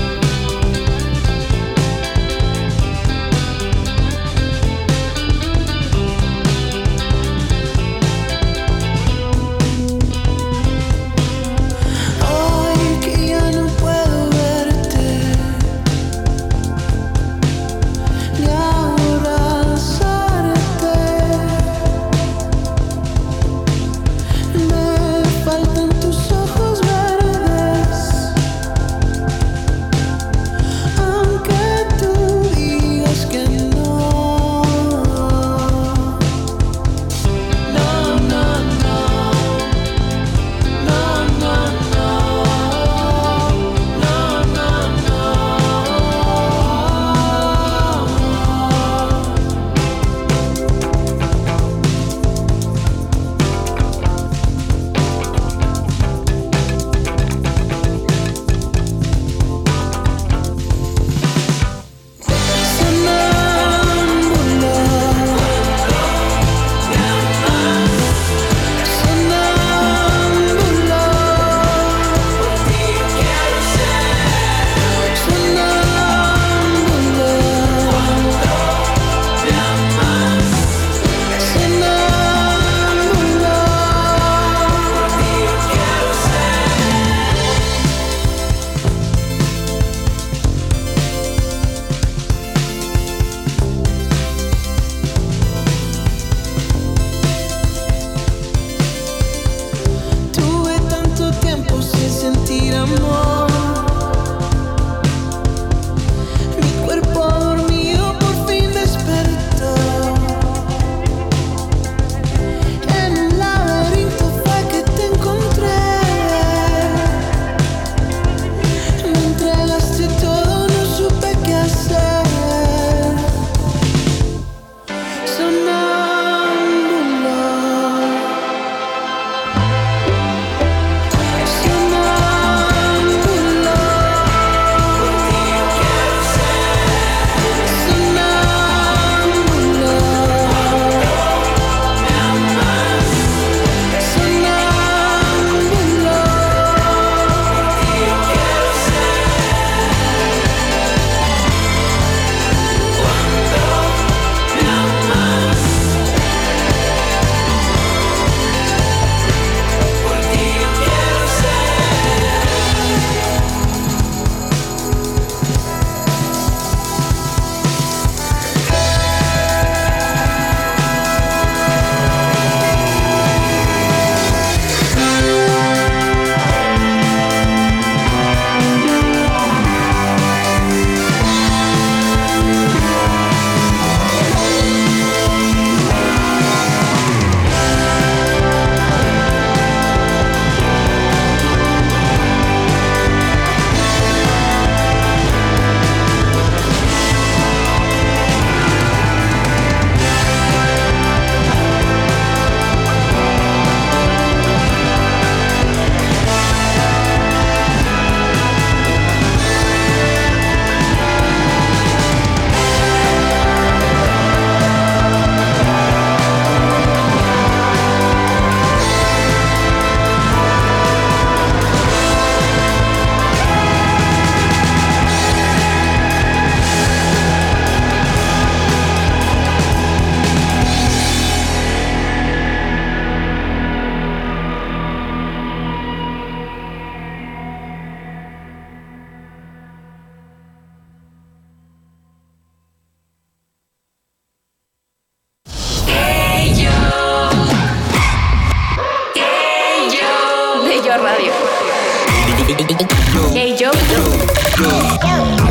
go.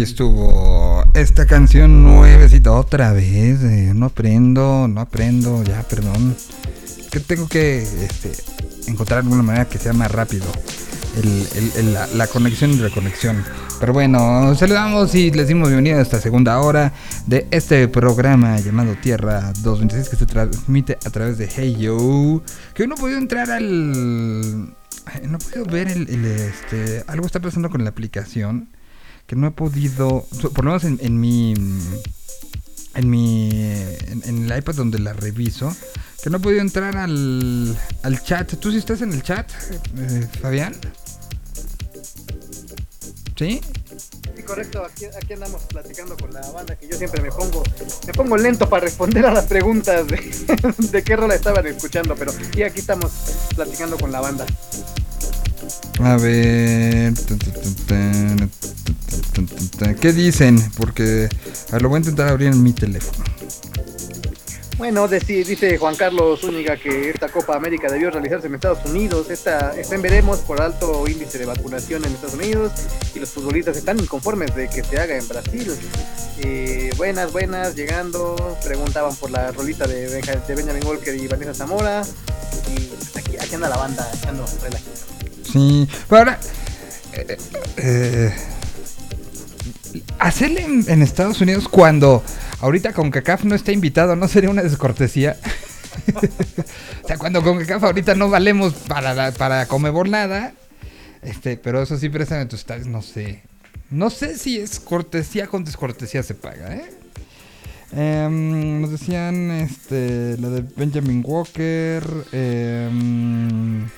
Ahí estuvo esta canción nuevecita otra vez. eh, no aprendo, no aprendo, ya, perdón. Que tengo que este, encontrar alguna manera que sea más rápido el- la, conexión y reconexión. Pero bueno, saludamos y les dimos bienvenida a esta segunda hora de este programa llamado Tierra 226 que se transmite a través de Hey Yo. Que hoy no he podido entrar al. No podido ver el, el, este. Algo está pasando con la aplicación que no he podido, por lo menos en, en mi en mi en, el iPad donde la reviso, que no he podido entrar al, al chat. ¿Tú sí estás en el chat, eh, Fabián? ¿Sí? Sí, correcto, aquí, aquí andamos platicando con la banda que yo siempre me pongo, me pongo lento para responder a las preguntas de, de qué rola estaban escuchando, pero sí, aquí estamos platicando con la banda. A ver. ¿Qué dicen? Porque a lo voy a intentar abrir en mi teléfono. Bueno, dice Juan Carlos Zúñiga que esta Copa América debió realizarse en Estados Unidos. Esta está en veremos por alto índice de vacunación en Estados Unidos y los futbolistas están inconformes de que se haga en Brasil. Eh, buenas, buenas, llegando. Preguntaban por la rolita de, Benja- Benjamin Walker y Vanessa Zamora. Y aquí, aquí anda la banda echando relajito. Sí, pero ahora. eh, eh, hacerle en, Estados Unidos cuando ahorita CONCACAF no está invitado, ¿no sería una descortesía? o sea, cuando CONCACAF ahorita no valemos para, la- para Comebol nada. Este, pero eso sí, préstame tus estadios, no sé. No sé si es cortesía con descortesía se paga, ¿eh? Em, nos decían este, la de Benjamin Walker. em,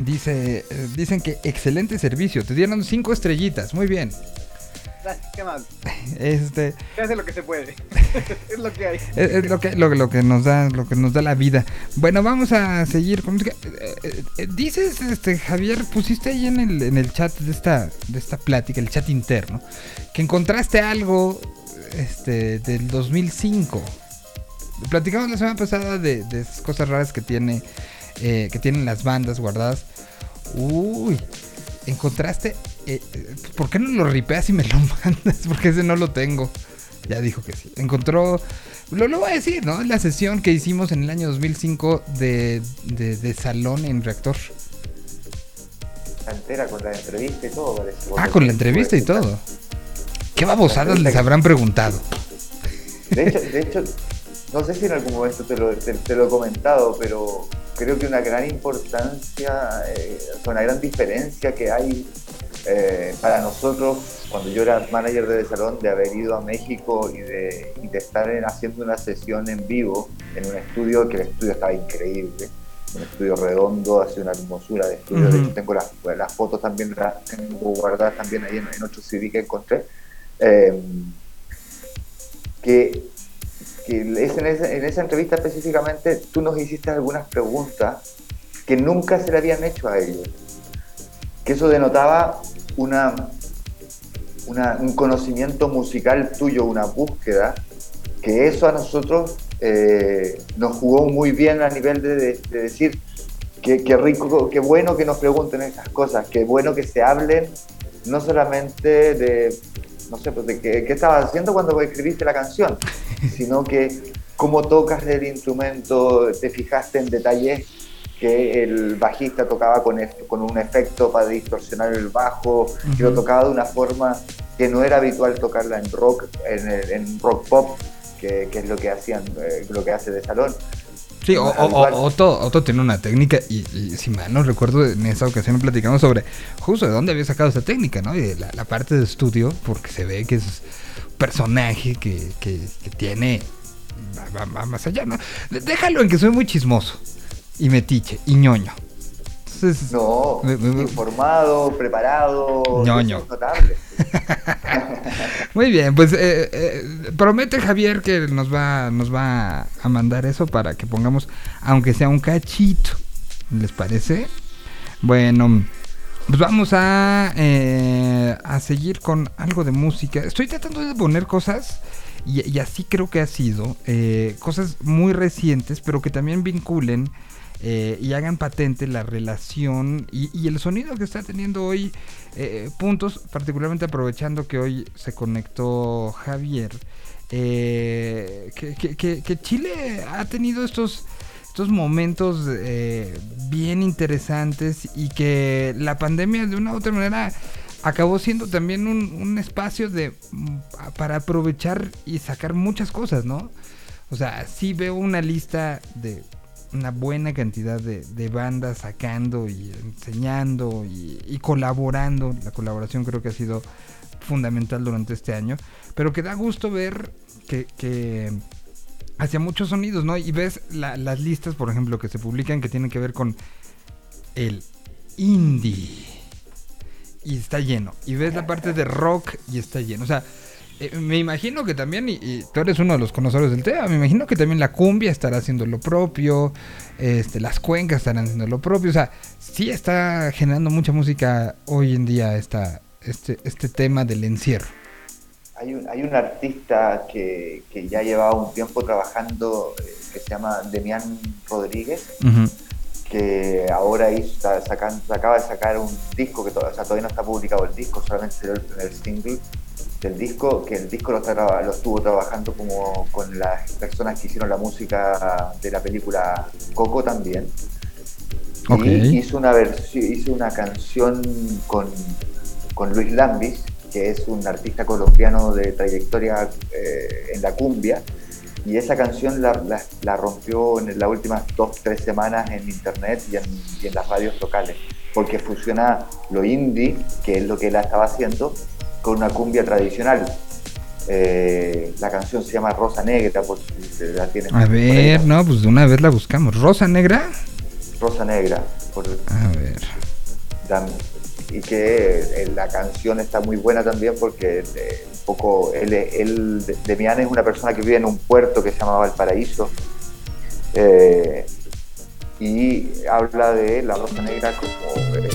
dice, eh, dicen que excelente servicio. Te dieron cinco estrellitas. Muy bien. Gracias, qué mal. Este, Se hace lo que se puede. es lo que hay. es, es lo que lo, lo que nos da lo que nos da la vida. Bueno, vamos a seguir con música. Eh, eh, dices, este Javier, pusiste ahí en el, en el chat de esta de esta plática, el chat interno, que encontraste algo este del 2005. Platicamos la semana pasada de, de esas cosas raras que tiene eh, que tienen las bandas guardadas. Uy, encontraste. eh, eh, ¿Por qué no lo ripeas y me lo mandas? Porque ese no lo tengo. Ya dijo que sí. Encontró. Lo, lo voy a decir, ¿no? La sesión que hicimos en el año 2005 de, de, de salón en reactor. Entera con la entrevista y todo, parece. Ah, con la entrevista y todo. ¿Qué babosadas les habrán preguntado? De hecho, de hecho, no sé si en algún momento te lo, te, te lo he comentado, pero creo que una gran importancia, eh, una gran diferencia que hay eh, para nosotros cuando yo era manager de salón de haber ido a México y de, y de estar en- haciendo una sesión en vivo en un estudio que el estudio estaba increíble un estudio redondo hace una hermosura de estudio de Ujú. hecho tengo las, las fotos también las tengo guardadas también ahí en, en otro CD que encontré Eh, que, que en, esa, en esa entrevista específicamente tú nos hiciste algunas preguntas que nunca se le habían hecho a ellos. Que eso denotaba un conocimiento musical tuyo, una búsqueda, que eso a nosotros eh, nos jugó muy bien a nivel de decir que, que rico, qué bueno que nos pregunten esas cosas, qué bueno que se hablen, no solamente de, no sé, pues de qué, qué estabas haciendo cuando escribiste la canción, sino que cómo tocas el instrumento, te fijaste en detalles que el bajista tocaba con, con un efecto para distorsionar el bajo, que lo tocaba de una forma que no era habitual tocarla en rock, en, en rock pop, que, que es lo que hacían, eh, lo que hace de salón. Sí, o, o- Otto, Otto tiene una técnica y, y si mal no recuerdo, en esa ocasión platicamos sobre justo de dónde había sacado esa técnica, ¿no? Y de la, la parte de estudio, porque se ve que es un personaje que, que- que tiene... Va, va- va más allá, ¿no? Déjalo en que soy muy chismoso y metiche y ñoño. No, Me- me- me- informado, preparado, Ñoño. notable. Muy bien, pues eh, eh, promete Javier que nos va, nos va a mandar eso para que pongamos, aunque sea un cachito. ¿Les parece? Bueno, pues vamos a, eh, a seguir con algo de música. Estoy tratando de poner cosas, y, y así creo que ha sido, eh, cosas muy recientes, pero que también vinculen eh, y hagan patente la relación y, y el sonido que está teniendo hoy eh, puntos, particularmente aprovechando que hoy se conectó Javier, eh, que, que- Chile ha tenido estos, estos momentos eh, bien interesantes y que la pandemia de una u otra manera acabó siendo también un, un espacio de mm, para aprovechar y sacar muchas cosas, ¿no? O sea, sí veo una lista de una buena cantidad de, de bandas sacando y enseñando y, colaborando. La colaboración creo que ha sido fundamental durante este año. Pero que da gusto ver que, que hacia muchos sonidos, ¿no? Y ves la- las listas, por ejemplo, que se publican que tienen que ver con el indie. Y está lleno. Y ves la parte de rock y está lleno. O sea, eh, me imagino que también, y, y tú eres uno de los conocedores del tema, me imagino que también la cumbia estará haciendo lo propio, este, las cuencas estarán haciendo lo propio, o sea, sí está generando mucha música hoy en día esta, este, este tema del encierro. Hay un, hay un artista que, que ya llevaba un tiempo trabajando eh, que se llama Demián Rodríguez, que ahora hizo- sacan- acaba de sacar un disco que to- o sea, todavía no está publicado el disco, solamente el primer single del disco, que el disco lo, está lo estuvo trabajando como con las personas que hicieron la música de la película Coco también. Ok. Y hizo una versión, hizo una canción con, con Luis Lambis, que es un artista colombiano de trayectoria eh, en la cumbia. Y esa canción la, la- la rompió en las últimas dos, tres semanas en internet y en, y en las radios locales. Porque fusiona lo indie, que es lo que él estaba haciendo, con una cumbia tradicional. Eh, la canción se llama Rosa Negra, por si la tienen A ver, no, pues de una vez la buscamos. Rosa Negra. Rosa Negra, por, A ver. y que eh, la canción está muy buena también porque eh, un poco él, él es una persona que vive en un puerto que se llama Valparaíso eh, y habla de la rosa negra como eh,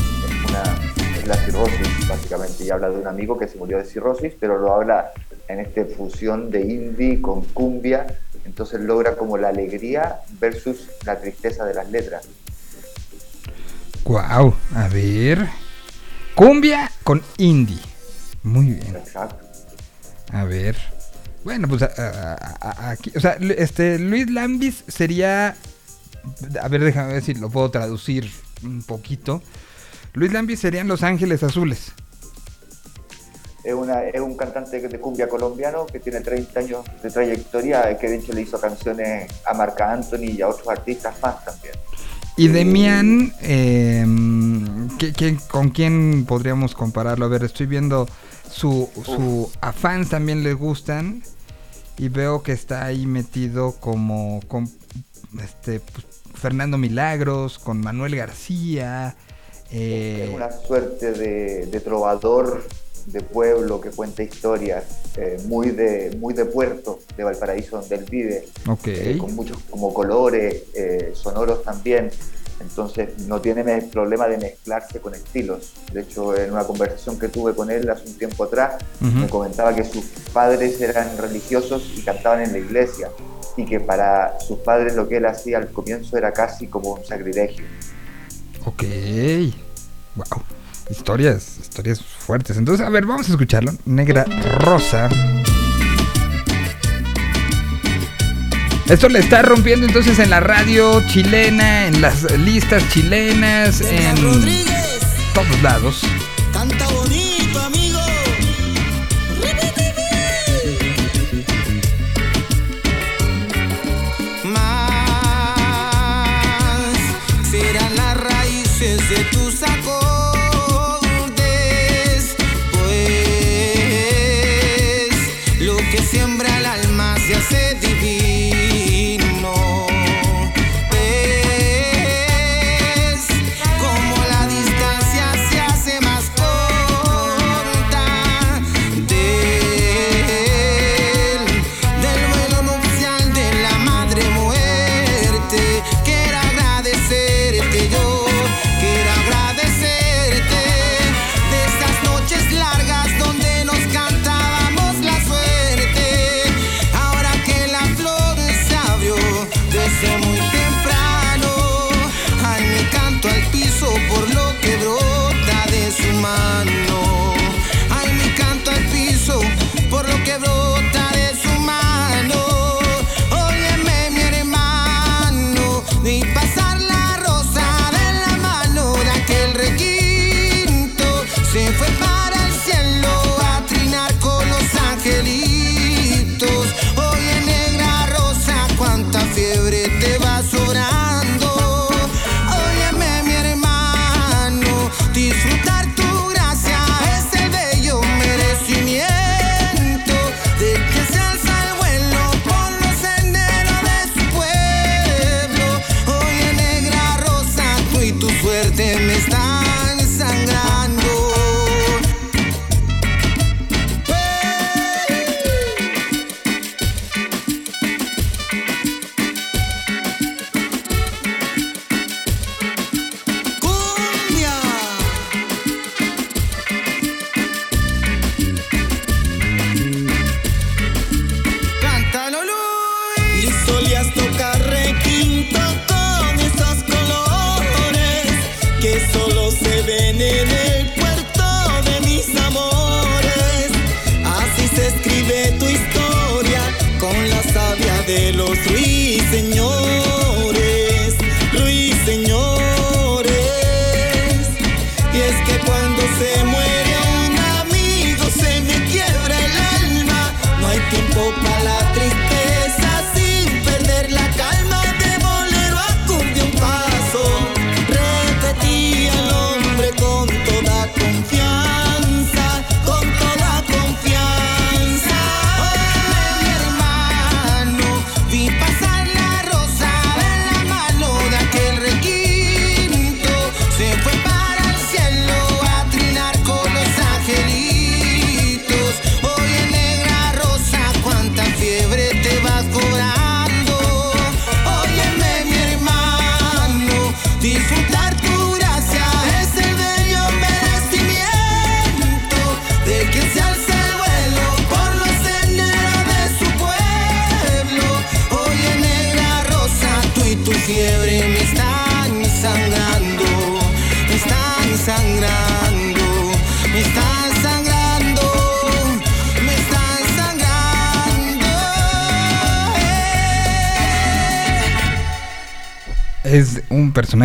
una es la cirrosis básicamente y habla de un amigo que se murió de cirrosis pero lo habla en esta fusión de indie con cumbia entonces logra como la alegría versus la tristeza de las letras Wow, a ver. Cumbia con indie. Muy bien. exacto A ver. Bueno, pues a- a- a- aquí, o sea, este Luis Lambis sería, a ver, déjame ver si lo puedo traducir un poquito. Luis Lambis serían Los Ángeles Azules. Es, una, es un cantante de cumbia colombiano que tiene 30 años de trayectoria, que de hecho le hizo canciones a Marca Anthony y a otros artistas más también. Y Demian, eh, ¿qué- qué- ¿con quién podríamos compararlo? A ver, estoy viendo su, su a fans también le gustan y veo que está ahí metido como con este pues, Fernando Milagros, con Manuel García. Eh, Es una suerte de, de trovador de pueblo que cuenta historias, eh, muy, de, muy de puerto, de Valparaíso, donde él vive, ok. eh, con muchos como colores, eh, sonoros también. Entonces no tiene problema de mezclarse con estilos. De hecho, en una conversación que tuve con él hace un tiempo atrás, Ujú. me comentaba que sus padres eran religiosos y cantaban en la iglesia y que para sus padres lo que él hacía al comienzo era casi como un sacrilegio. Ok. Wow. Historias, historias fuertes. Entonces, a ver, vamos a escucharlo. Negra Rosa. Esto le está rompiendo entonces en la radio chilena, en las listas chilenas, en todos lados. canta bonito,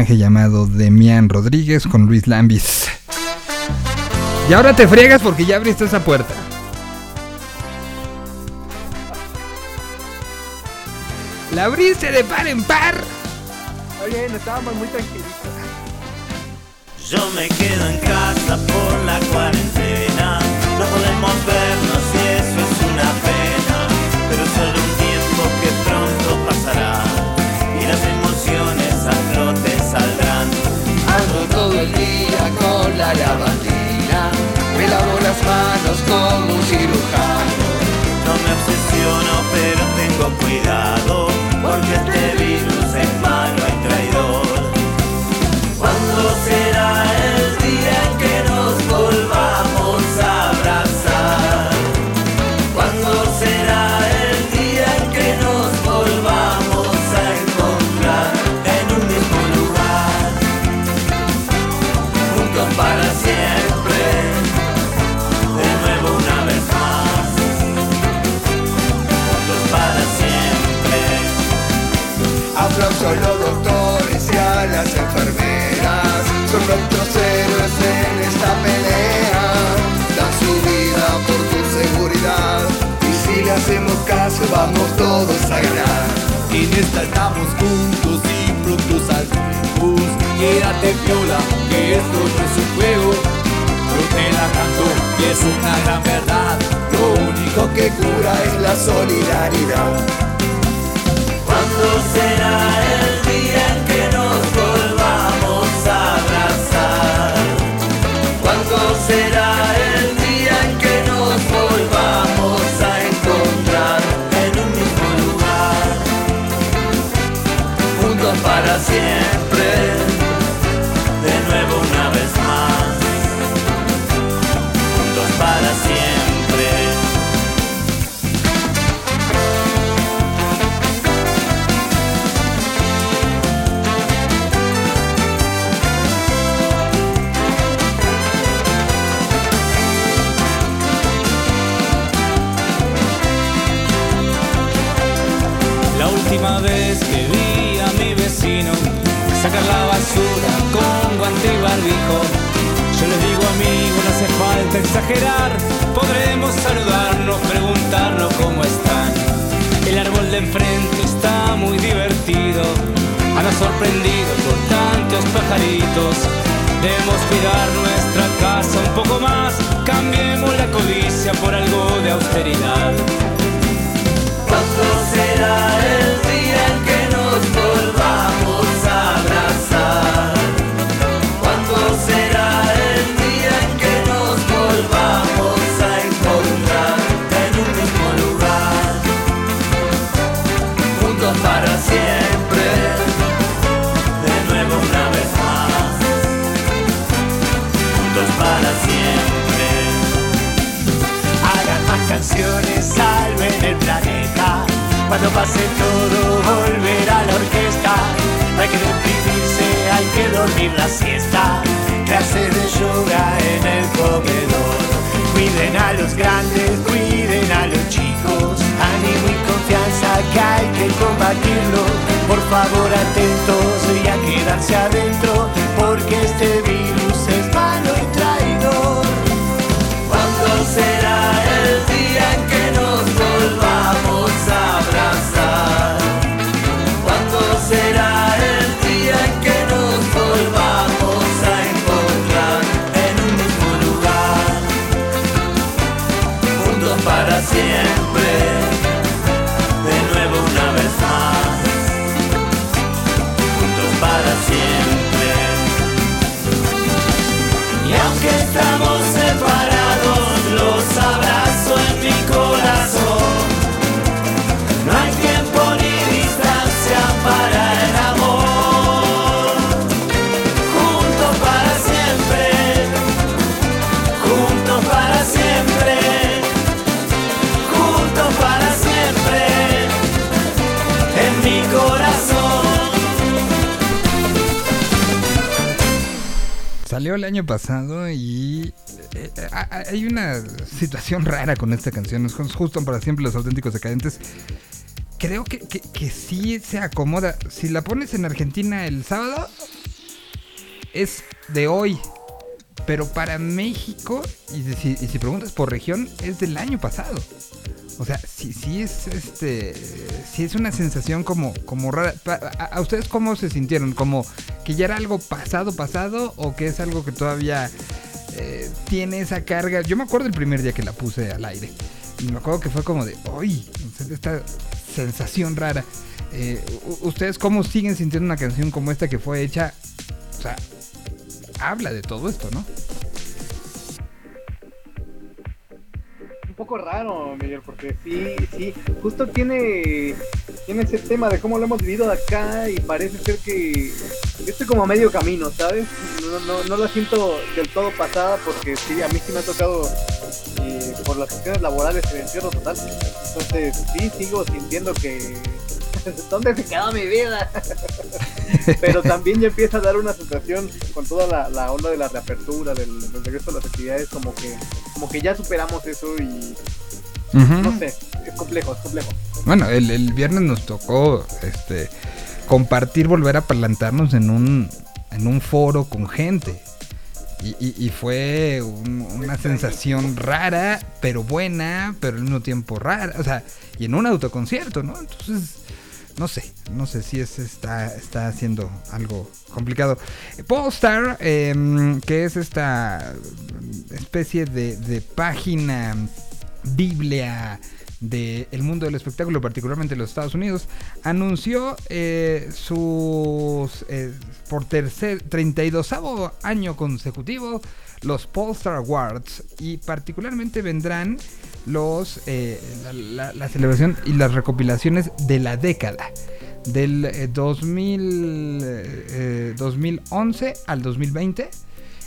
personaje llamado Demian Rodríguez con Luis Lambis. Y ahora te friegas porque ya abriste esa puerta. La abriste de par en par. Bien, estábamos muy tranquilitos. Yo me quedo en casa por la cuarentena. No podemos vernos la lavandina, me lavo las manos como un cirujano. No me obsesiono, pero tengo cuidado, porque este virus es malo. Y si le hacemos caso, vamos todos a ganar. En esta estamos juntos y prontos al. Quédate viola, que esto no es un juego. Yo te la canto y es una gran verdad. Lo único que cura es la solidaridad. ¿Cuándo será el día en que nos volvamos a abrazar? ¿Cuándo será el para con guante y barbijo. Yo les digo amigo, no hace falta exagerar, podremos saludarnos, preguntarnos cómo están. El árbol de enfrente está muy divertido, anda sorprendido por tantos pajaritos. Debemos cuidar nuestra casa un poco más, cambiemos la codicia por algo de austeridad. ¿Cuándo será el canciones, salven el planeta. Cuando pase todo, volverá la orquesta. No hay que deprimirse, hay que dormir la siesta. Clases de yoga en el comedor. Cuiden a los grandes, cuiden a los chicos. Ánimo y confianza que hay que combatirlo. Por favor, atentos y a quedarse adentro. Porque este virus Juntos Salió el año pasado y eh, eh, hay una situación rara con esta canción. Es justo para siempre los auténticos decadentes. Creo que, que, sí se acomoda. Si la pones en Argentina el sábado, es de hoy. Pero para México, y si preguntas por región, es del año pasado. O sea, sí, sí es este. Sí es una sensación como, como rara. A, ustedes cómo se sintieron? ¿Como que ya era algo pasado, pasado? ¿O que es algo que todavía eh, tiene esa carga? Yo me acuerdo el primer día que la puse al aire. Y me acuerdo que fue como de. ¡Uy! Esta sensación rara. Eh, ¿Ustedes cómo siguen sintiendo una canción como esta que fue hecha? O sea, habla de todo esto, ¿no? Poco raro, Miguel, porque sí, sí, justo tiene, tiene ese tema de cómo lo hemos vivido de acá y parece ser que estoy como a medio camino, ¿sabes? No, no, no la siento del todo pasada porque sí, a mí sí me ha tocado eh, por las cuestiones laborales el encierro total. Entonces sí, sigo sintiendo que... ¿Dónde se quedó mi vida? Pero también ya empieza a dar una sensación con toda la, la onda de la reapertura, del, del regreso a las actividades, como que, como que ya superamos eso y no sé, es complejo, es complejo. Bueno, el, el viernes nos tocó este compartir, volver a plantarnos en un, en un foro con gente. Y, y- y fue un- una sensación rara, pero buena, pero al mismo tiempo rara. O sea, y en un autoconcierto, ¿no? Entonces, no sé, no sé si es, está, está haciendo algo complicado. Polestar, em, que es esta especie de, de página biblia del mundo del espectáculo, particularmente en los Estados Unidos, anunció eh, sus, eh, por tercer, 32 año consecutivo, los Polestar Awards, y particularmente vendrán los eh, la, celebración y las recopilaciones de la década del eh, 2000, eh, 2011 al 2020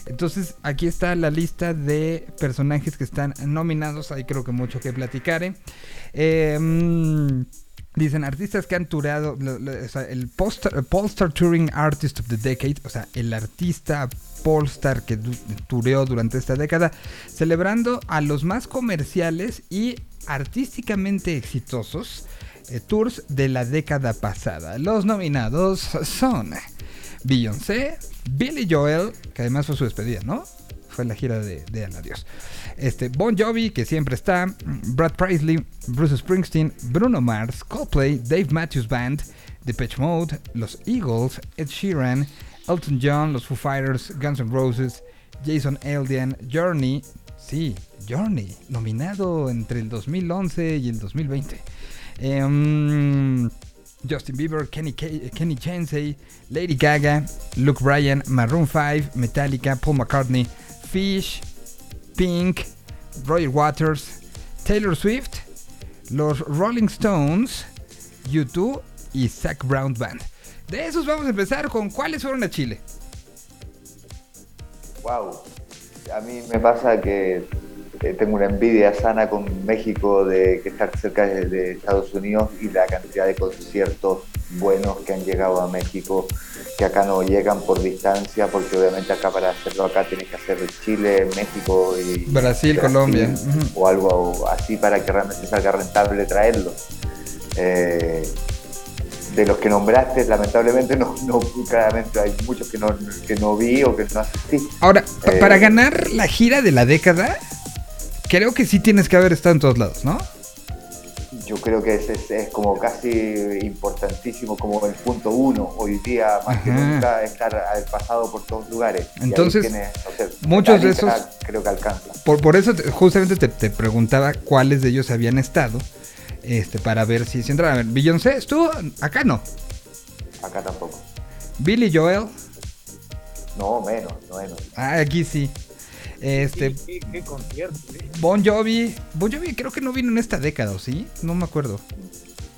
entonces aquí está la lista de personajes que están nominados. Hay creo que mucho que platicar. ¿eh? Eh, mm, dicen artistas que han turado o sea, el Polestar Touring Artist of the Decade, o sea, el artista Polestar que tureó durante esta década, celebrando a los más comerciales y artísticamente exitosos eh, tours de la década pasada. Los nominados son Beyoncé, Billy Joel, que además fue su despedida, ¿no? Fue la gira de, de Adiós. Este, Bon Jovi, que siempre está, Brad Paisley, Bruce Springsteen, Bruno Mars, Coldplay, Dave Matthews Band, Depeche Mode, Los Eagles, Ed Sheeran, Elton John, Los Foo Fighters, Guns N' Roses, Jason Aldean, Journey, sí, Journey, nominado entre el 2011 y el 2020. Em, Justin Bieber, Kenny, K- Lady Gaga, Luke Bryan, Maroon 5, Metallica, Paul McCartney, Fish, Pink, Roger Waters, Taylor Swift, los Rolling Stones, U2 y Zac Brown Band. De esos vamos a empezar con cuáles fueron a Chile. Wow. A mí me pasa que eh, tengo una envidia sana con México de que estar cerca de, de Estados Unidos y la cantidad de conciertos buenos que han llegado a México, que acá no llegan por distancia, porque obviamente acá para hacerlo acá tienes que hacer Chile, México y Brasil, Colombia. O algo así para que realmente salga rentable traerlo. Eh, de los que nombraste, lamentablemente no, no claramente hay muchos que no, que no vi o que no asistí. Ahora, Eh, para ganar la gira de la década, creo que sí tienes que haber estado en todos lados, ¿no? Yo creo que es, es- es como casi importantísimo, como el punto uno hoy día, más que nunca, estar pasado por todos lugares. Entonces, tienes, muchos de esos- Creo que alcanza. Por, por eso te- justamente te, te preguntaba cuáles de ellos habían estado. Este, para ver si, si entraban. A ver, Beyoncé estuvo, acá no. Acá tampoco. Billy Joel, No, menos, no menos. ah, aquí sí. Este, ¿Qué, qué concierto, eh? Bon Jovi. Bon Jovi creo que no vino en esta década, ¿o sí? No me acuerdo.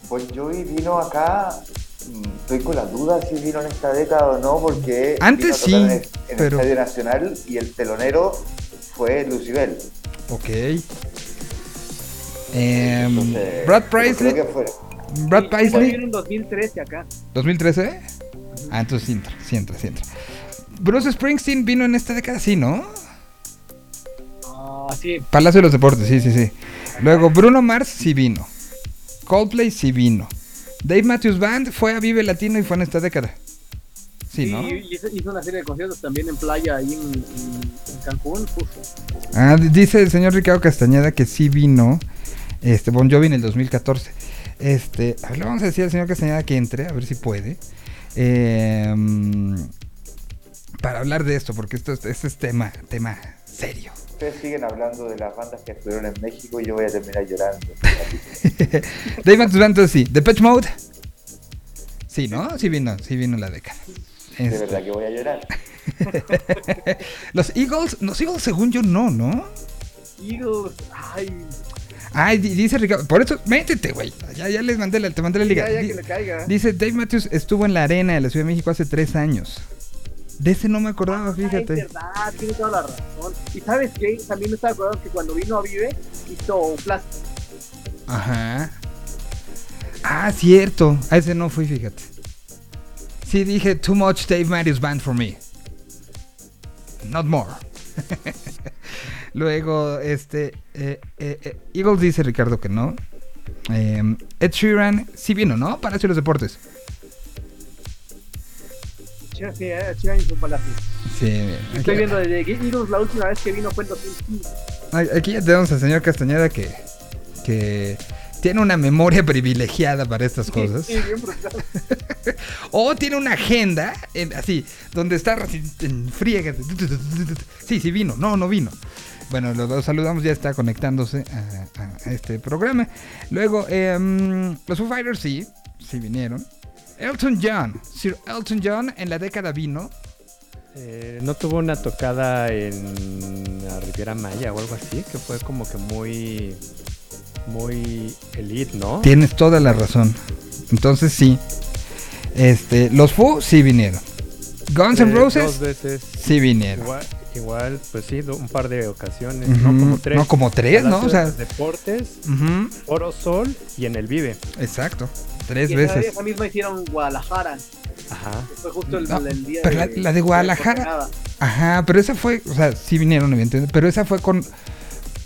Bon Jovi vino acá, mm, estoy con la duda si vino en esta década o no, porque Antes sí, en el, en pero- el Estadio Nacional y el telonero fue Lucibel. Ok. Em, Entonces, Brad fue- Brad Sí, Paisley. vino en 2013 acá. 2013. Ah, entonces sí entra, sí entra, sí entra. Bruce Springsteen vino en esta década, sí, ¿no? Ah, sí. Palacio de los Deportes, sí, sí, sí. Luego Bruno Mars sí vino. Coldplay sí vino. Dave Matthews Band fue a Vive Latino y fue en esta década. Sí, ¿no? Y hizo, hizo una serie de conciertos también en playa ahí en, en- Cancún. Uf. Ah, dice el señor Ricardo Castañeda que sí vino este Bon Jovi en el 2014. Este, a ver, le vamos a decir al señor Castañeda que entre, a ver si puede. Em, para hablar de esto, porque esto, es- esto es tema, tema serio. Ustedes siguen hablando de las bandas que estuvieron en México y yo voy a terminar llorando. Dave Matthews Band, sí. Depeche Mode. Sí, ¿no? Sí vino, sí vino la década. De Este, verdad que voy a llorar. los Eagles, los Eagles según yo no, ¿no? Eagles, ay, Ay, di- dice Ricardo, por eso, métete, güey. Ya, ya les mandé la, te mandé la liga. ya, ya que le caiga. Dice Dave Matthews estuvo en la arena de la Ciudad de México hace tres años. De ese no me acordaba, Ah, es fíjate. verdad, tiene toda la razón. Y sabes qué, también me estaba acordando que cuando vino a Vive hizo un plástico. Ajá. Ah, cierto. A ese no fui, fíjate. Sí, dije, too much Dave Matthews Band for me. Not more. Luego, este. eh, eh, eh, Eagles dice Ricardo que no. Eh, Ed Sheeran sí vino, ¿no? Palacio de los Deportes. Sí, eh, Chivas hizo un palacio. Sí, bien. Estoy viendo desde Eagles, la última vez que vino fue en 2015. Ay, Aquí ya tenemos al señor Castañeda que, que tiene una memoria privilegiada para estas cosas. Sí, bien. O tiene una agenda, en- así, donde está en friega. Sí, sí vino. No, no vino. Bueno, lo, lo saludamos, ya está conectándose a, a este programa. Luego, em, los Foo Fighters sí, sí vinieron. Elton John, Sir Elton John en la década vino. Eh, no tuvo una tocada en la Riviera Maya o algo así, que fue como que muy, muy elite, ¿no? Tienes toda la razón. Entonces sí. Este, los Foo sí vinieron. Guns N' Eh, Roses Dos veces. sí vinieron. Igual, igual, pues sí, un par de ocasiones, ¿no? Como tres. no, como tres, ¿no? O sea- Deportes, Ujú, Oro Sol y en el Vive. Exacto. Tres Y veces. esa misma hicieron Guadalajara. Ajá. fue justo el, No, el día pero la- de, la de Guadalajara-. Ajá, pero esa fue, o sea, sí vinieron, evidentemente, pero esa fue con,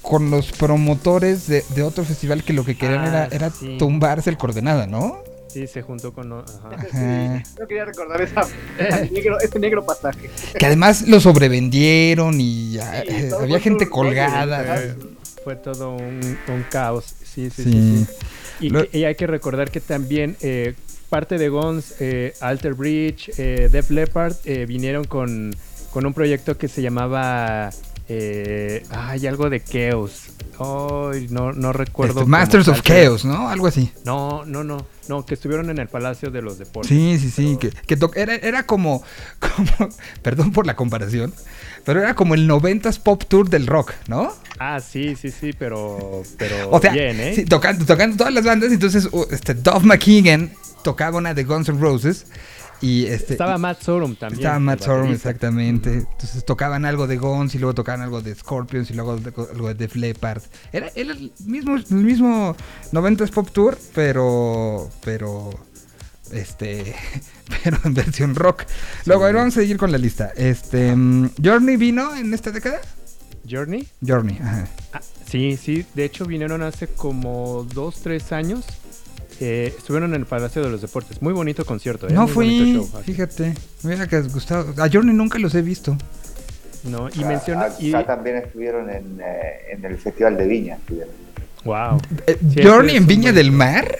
con los promotores de, de otro festival que lo que querían Ah, era, era sí. tumbarse el coordenada, ¿no? Sí, se juntó con... Ajá. No quería recordar esa, ese negro, este negro pasaje. Que además lo sobrevendieron y Sí, eh, había gente un colgada. Fue, fue todo un, un caos. Sí, sí, sí. Sí. sí. Y, Lo- que- y hay que recordar que también eh, parte de Guns, eh, Alter Bridge, eh, Def Leppard eh, vinieron con, con un proyecto que se llamaba. Eh, ay, algo de Chaos. Ay, no, no recuerdo. Este, Masters of pero- Chaos, ¿no? Algo así. No, no, no. No, que estuvieron en el Palacio de los Deportes. Sí, sí, sí. Que, que to- era, era como, como, perdón por la comparación, pero era como el 90s pop tour del rock, ¿no? Ah, sí, sí, sí, pero, pero O sea, bien, ¿eh? sí, tocando, tocando todas las bandas, entonces este, Duff McKagan tocaba una de Guns N' Roses y este... Estaba Matt Sorum también. Estaba Matt Sorum, exactamente. Entonces tocaban algo de Guns y luego tocaban algo de Scorpions y luego de- algo de Def Leppard. Era, era el mismo, el mismo 90s Pop Tour, pero... pero este pero en versión rock. Luego, a ver, vamos a seguir con la lista. Este mm, Journey vino en esta década? Journey. Journey, ajá. Ah, sí, sí, de hecho vinieron hace como dos, tres años. Eh, estuvieron en el Palacio de los Deportes. Muy bonito concierto, ¿eh? No Muy fui, bonito show, fíjate. Me hubiera que- gustado. A Journey nunca los he visto. No, y menciona. Y, acá también estuvieron en, eh, en el Festival de Viña. estuvieron. wow. Eh, Sí, Journey en Viña del. Mar.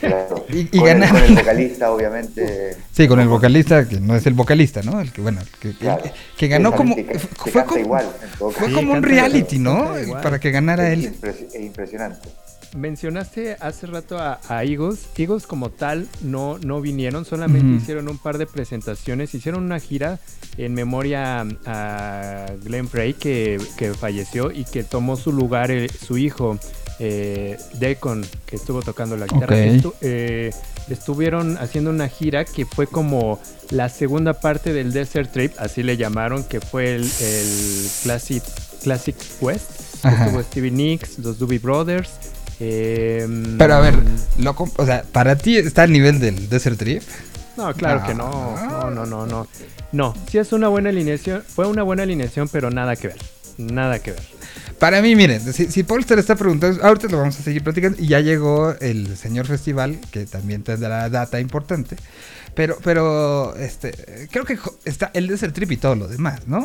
Claro. Y- y con, el, ganaron. con el vocalista, obviamente. Sí, con el vocalista, que no es el vocalista, ¿no? El que, bueno, el que, Claro. que- que ganó como. que- fue como, igual, fue como un reality, ¿no? Para que ganara Es, él. impres- es impresionante. Mencionaste hace rato a, a Eagles. Eagles como tal no, no vinieron, solamente hicieron un par de presentaciones. Hicieron una gira en memoria a Glenn Frey que, que falleció y que tomó su lugar eh, su hijo, eh, Deacon, que estuvo tocando la guitarra. Estu- eh, estuvieron haciendo una gira que fue como la segunda parte del Desert Trip, así le llamaron, que fue el, el Classic, Classic West. Estuvo Stevie Nicks, los Doobie Brothers. Eh, Pero a ver, o sea, para ti está al nivel del Desert Trip. No, claro No. que no. No, no, no, no. No, sí es una buena alineación. Fue una buena alineación, pero nada que ver. Nada que ver. Para mí, miren, si, si Polster está preguntando, ahorita lo vamos a seguir platicando. Y ya llegó el señor festival, que también tendrá data importante. Pero, pero, este, creo que está el Desert Trip y todo lo demás, ¿no?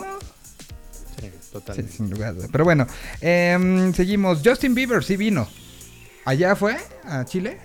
Sí, Sí, totalmente. sin lugar. Pero bueno, em, seguimos. Justin Bieber sí vino. ¿Allá fue? ¿A Chile?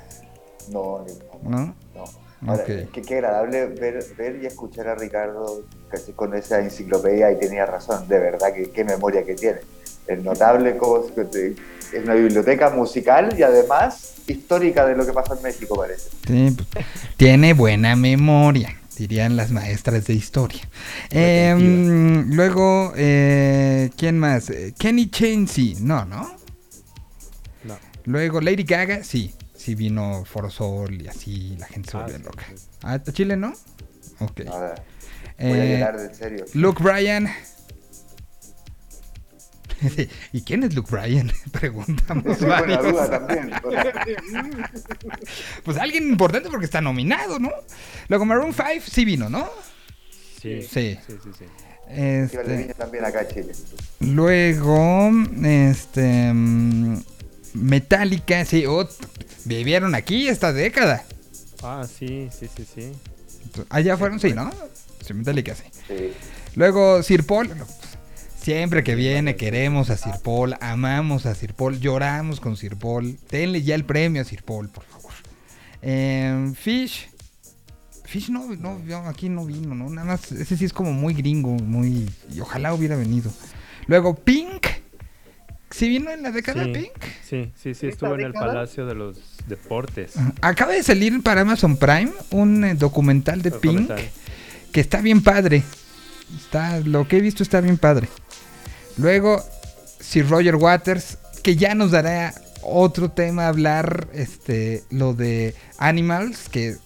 No, ¿No? no. Ahora, qué, qué agradable ver, ver y escuchar a Ricardo casi con esa enciclopedia y tenía razón, de verdad, que qué memoria que tiene. Es notable cómo es una biblioteca musical y además histórica de lo que pasa en México, parece. Sí, pues, tiene buena memoria, dirían las maestras de historia. Em, luego, eh, ¿quién más? Eh, Kenny Chainsey, no, ¿no? Luego, Lady Gaga, sí, sí vino Foro Sol y así la gente se Ah, volvió sí, loca. sí. ¿A Chile no? Ok. Ahora, voy a Eh, llorar en serio. Luke Bryan. ¿Y quién es Luke Bryan? Preguntamos buena varios. duda también. o sea, Pues alguien importante porque está nominado, ¿no? Luego Maroon 5 sí vino, ¿no? Sí, Sí. sí, sí. sí. De Este, también acá en Chile. luego, este, mm, Metallica, sí, oh, vivieron aquí esta década. Ah, sí, sí, sí, sí. Allá fueron, sí, ¿no? Sí, Metallica, sí. Sí. Luego Sir Paul, Siempre que viene queremos a Sir Paul, amamos a Sir Paul, lloramos con Sir Paul. Denle ya el premio a Sir Paul, por favor. Eh, Fish. Fish no, no, no, aquí no vino, ¿no? Nada más, ese sí es como muy gringo, muy... Y ojalá hubiera venido. Luego Pink. ¿Sí vino en la década Sí, Pink? sí, sí, sí, estuvo en el Palacio de los Deportes. Acaba de salir para Amazon Prime un eh, documental de Documental. Pink que está bien padre. Está, lo que he visto está bien padre. Luego, Sir Roger Waters, que ya nos dará otro tema a hablar, este, lo de Animals, que es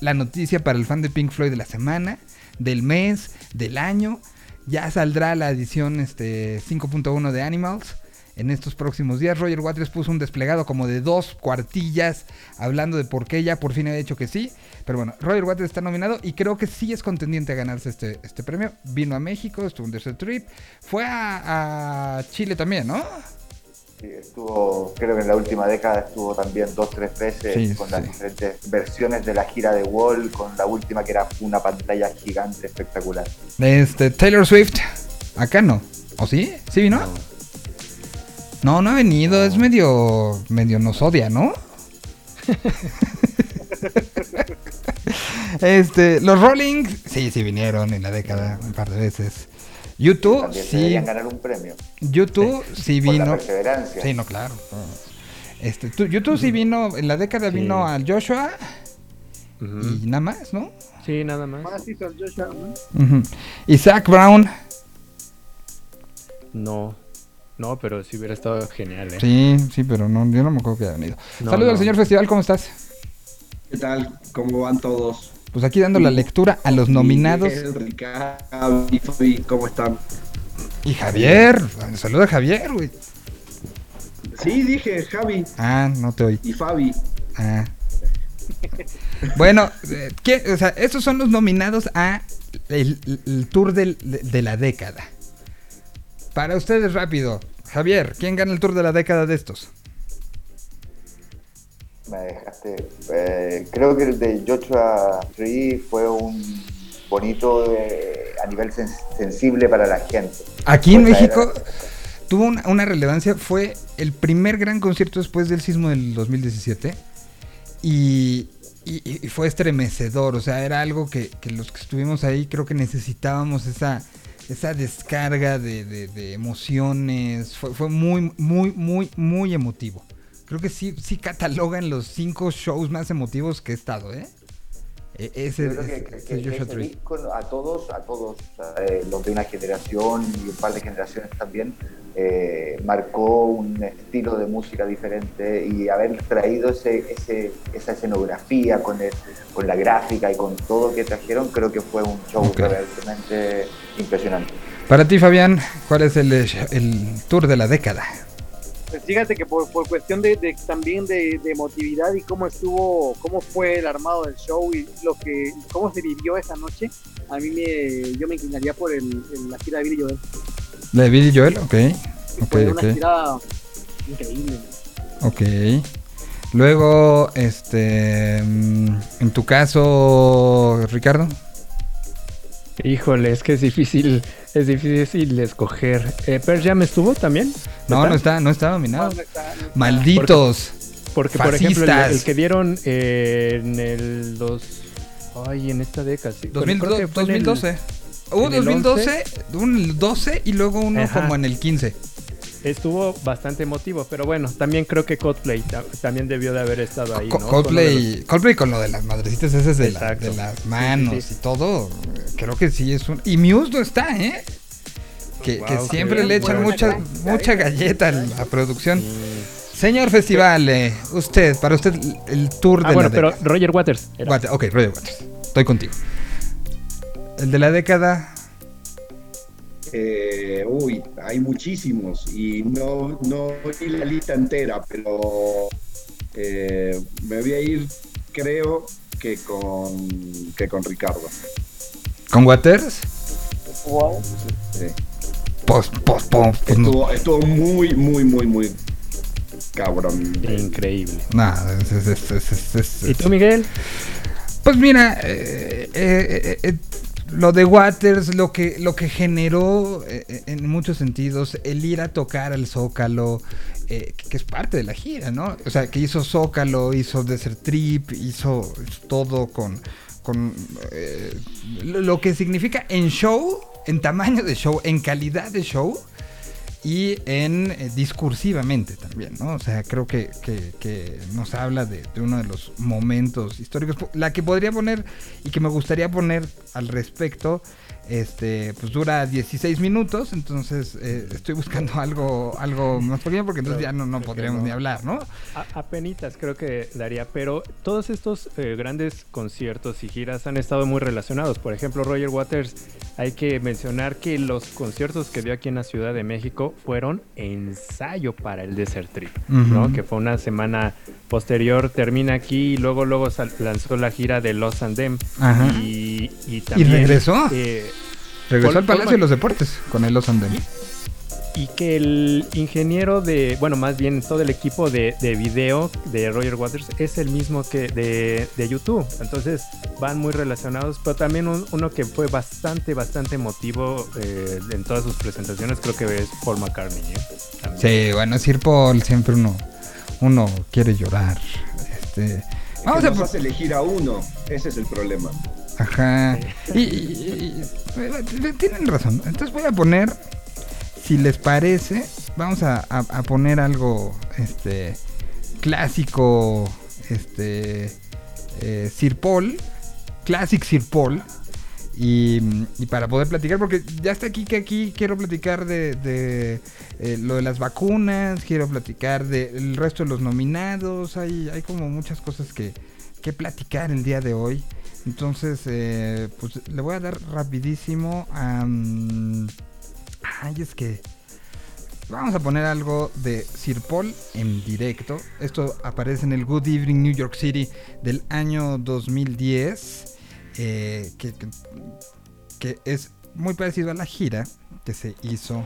la noticia para el fan de Pink Floyd de la semana, del mes, del año. Ya saldrá la edición este, 5.1 de Animals. En estos próximos días, Roger Waters puso un desplegado como de dos cuartillas hablando de por qué ya por fin ha dicho que sí. Pero bueno, Roger Waters está nominado y creo que sí es contendiente a ganarse este, este premio. Vino a México, estuvo en Desert Trip. Fue a, a Chile también, ¿no? Sí, estuvo, creo que en la última década estuvo también dos, tres veces Sí, con las diferentes versiones de la gira de Wall, con la última que era una pantalla gigante espectacular. Este, Taylor Swift. Acá no. ¿O sí? ¿Sí vino? No, no ha venido. Es medio. medio nos odia, ¿no? este, los Rolling. Sí, sí vinieron en la década un par de veces. YouTube, También sí. deberían ganar un premio. YouTube sí Por la vino. perseverancia. Sí, no, claro. Este, tú- YouTube sí vino. En la década Sí. vino al Joshua. Y nada más, ¿no? Sí, nada más. Más hizo el Joshua, ¿no? Ujú. Y Zach Brown. No, no, pero sí hubiera estado genial, ¿eh? Sí, sí, pero no, yo no me acuerdo que haya venido. No, Saludos al señor Festival, ¿cómo estás? ¿Qué tal? ¿Cómo van todos? Pues aquí dando la lectura a los nominados. Ricardo y Fabi, ¿cómo están? Y Javier, saluda a Javier, güey. Sí, dije Javi Ah, no te oí. y Fabi. Ah. Bueno, eh, ¿qué? o sea, estos son los nominados a el, el tour del- de, de la década. Para ustedes rápido, Javier, ¿quién gana el tour de la década de estos? Me dejaste. eh, creo que el de Joshua Tree fue un bonito eh, a nivel sen- sensible para la gente. Aquí en traer México tuvo una, una relevancia, fue el primer gran concierto después del sismo del 2017 y, y- y fue estremecedor, o sea, era algo que, que los que estuvimos ahí creo que necesitábamos esa, esa descarga de, de- emociones, fue, fue muy, muy, muy, muy emotivo. Creo que sí, sí catalogan los cinco shows más emotivos que he estado, ¿eh? E- Ese, Yo creo que, ese- que- que ese disco a todos, a todos, eh, los de una generación y un par de generaciones también, eh, marcó un estilo de música diferente y haber traído ese, ese- esa escenografía con, el- con la gráfica y con todo que trajeron, creo que fue un show Ok. realmente impresionante. Para ti, Fabián, ¿cuál es el, el tour de la década? Pues fíjate que por, por cuestión de, de- también de, de emotividad y cómo estuvo, cómo fue el armado del show y lo que, cómo se vivió esa noche, a mí me, yo me inclinaría por el, el- la gira de Billy Joel. La de Billy Joel, ok. Ok, Fue ok. una gira increíble. Ok. Luego, este. mm, En tu caso, Ricardo. Híjole, es que es difícil, es difícil escoger. Eh, ¿Pearl Jam estuvo también? No, no está, no está nominado. No, no está- no está. Malditos. Porque, por ejemplo, el, Fascistas. el que dieron eh, en el dos... Ay, en esta década, sí. Creo que 2012. fue en el- 2012. Hubo en el 2012, un el 12 y luego uno Ajá. como en el 15. Estuvo bastante emotivo, pero bueno, también creo que Coldplay ta- también debió de haber estado ahí, ¿no? De Coldplay, con lo de las madrecitas esas de, la- de las Sí, sí, manos sí. y todo. Creo que sí es un. Y Muse no está, ¿eh? Que, que siempre le echan mucha, galleta, mucha galleta a la producción. Señor Festival, eh, usted, para usted el tour de Ah, bueno, la pero década. Roger Waters. era. Water- ok, Roger Waters. Estoy contigo. El de la década. Eh, uy, hay muchísimos y no, no vi la lista entera, pero eh, me voy a ir, creo que con, que con Ricardo. ¿Con Waters? Wow. Sí. Pues, pues, pues. Estuvo, estuvo muy, muy, muy, muy cabrón. Increíble. Nada, es- es- es- es- es- es- ¿Y tú, Miguel? Pues mira, eh, eh, lo de Waters, lo que, lo que generó eh, eh, en muchos sentidos, el ir a tocar al Zócalo, eh, que, es parte de la gira, ¿no? O sea, que hizo Zócalo, hizo Desert Trip, hizo todo con, con eh, lo que significa en show, en tamaño de show, en calidad de show y en eh, discursivamente también, ¿no? O sea, creo que, que- que nos habla de, de uno de los momentos históricos. La que podría poner y que me gustaría poner al respecto, este, pues dura 16 minutos, entonces eh, estoy buscando algo, algo más pequeño porque entonces ya no, no podríamos ni hablar, ¿no? A, apenitas creo que daría, pero todos estos eh, grandes conciertos y giras han estado muy relacionados. Por ejemplo, Roger Waters, hay que mencionar que los conciertos que dio aquí en la Ciudad de México fueron ensayo para el Desert Trip, ¿no? Que fue una semana posterior, termina aquí y luego, luego lanzó la gira de Los Andem. Ajá. Y, y también... regresó? eh, Regresó Paul- al Palacio Paul de los Deportes con el Los y que el ingeniero de, bueno, más bien todo el equipo de, de video de Roger Waters es el mismo que de, de YouTube. Entonces van muy relacionados, pero también un- uno que fue bastante, bastante emotivo eh, en todas sus presentaciones, creo que es Paul McCartney. ¿eh? Sí, bueno, Sir Paul siempre uno, uno quiere llorar. Este, vamos que a nos po- hace elegir a uno, ese es el problema. Ajá. Y, y- y- y- tienen razón. Entonces voy a poner, si les parece, vamos a, a- a poner algo, este, clásico, este, eh, Sir Paul, Classic Sir Paul. Y, y para poder platicar, porque ya está aquí que aquí quiero platicar de, de, eh, lo de las vacunas, quiero platicar del resto de los nominados, hay, hay como muchas cosas que, que platicar el día de hoy. Entonces, eh, pues le voy a dar rapidísimo a... ay, es que... Vamos a poner algo de Sir Paul en directo. Esto aparece en el Good Evening New York City del año 2010. eh, que- que es muy parecido a la gira que se hizo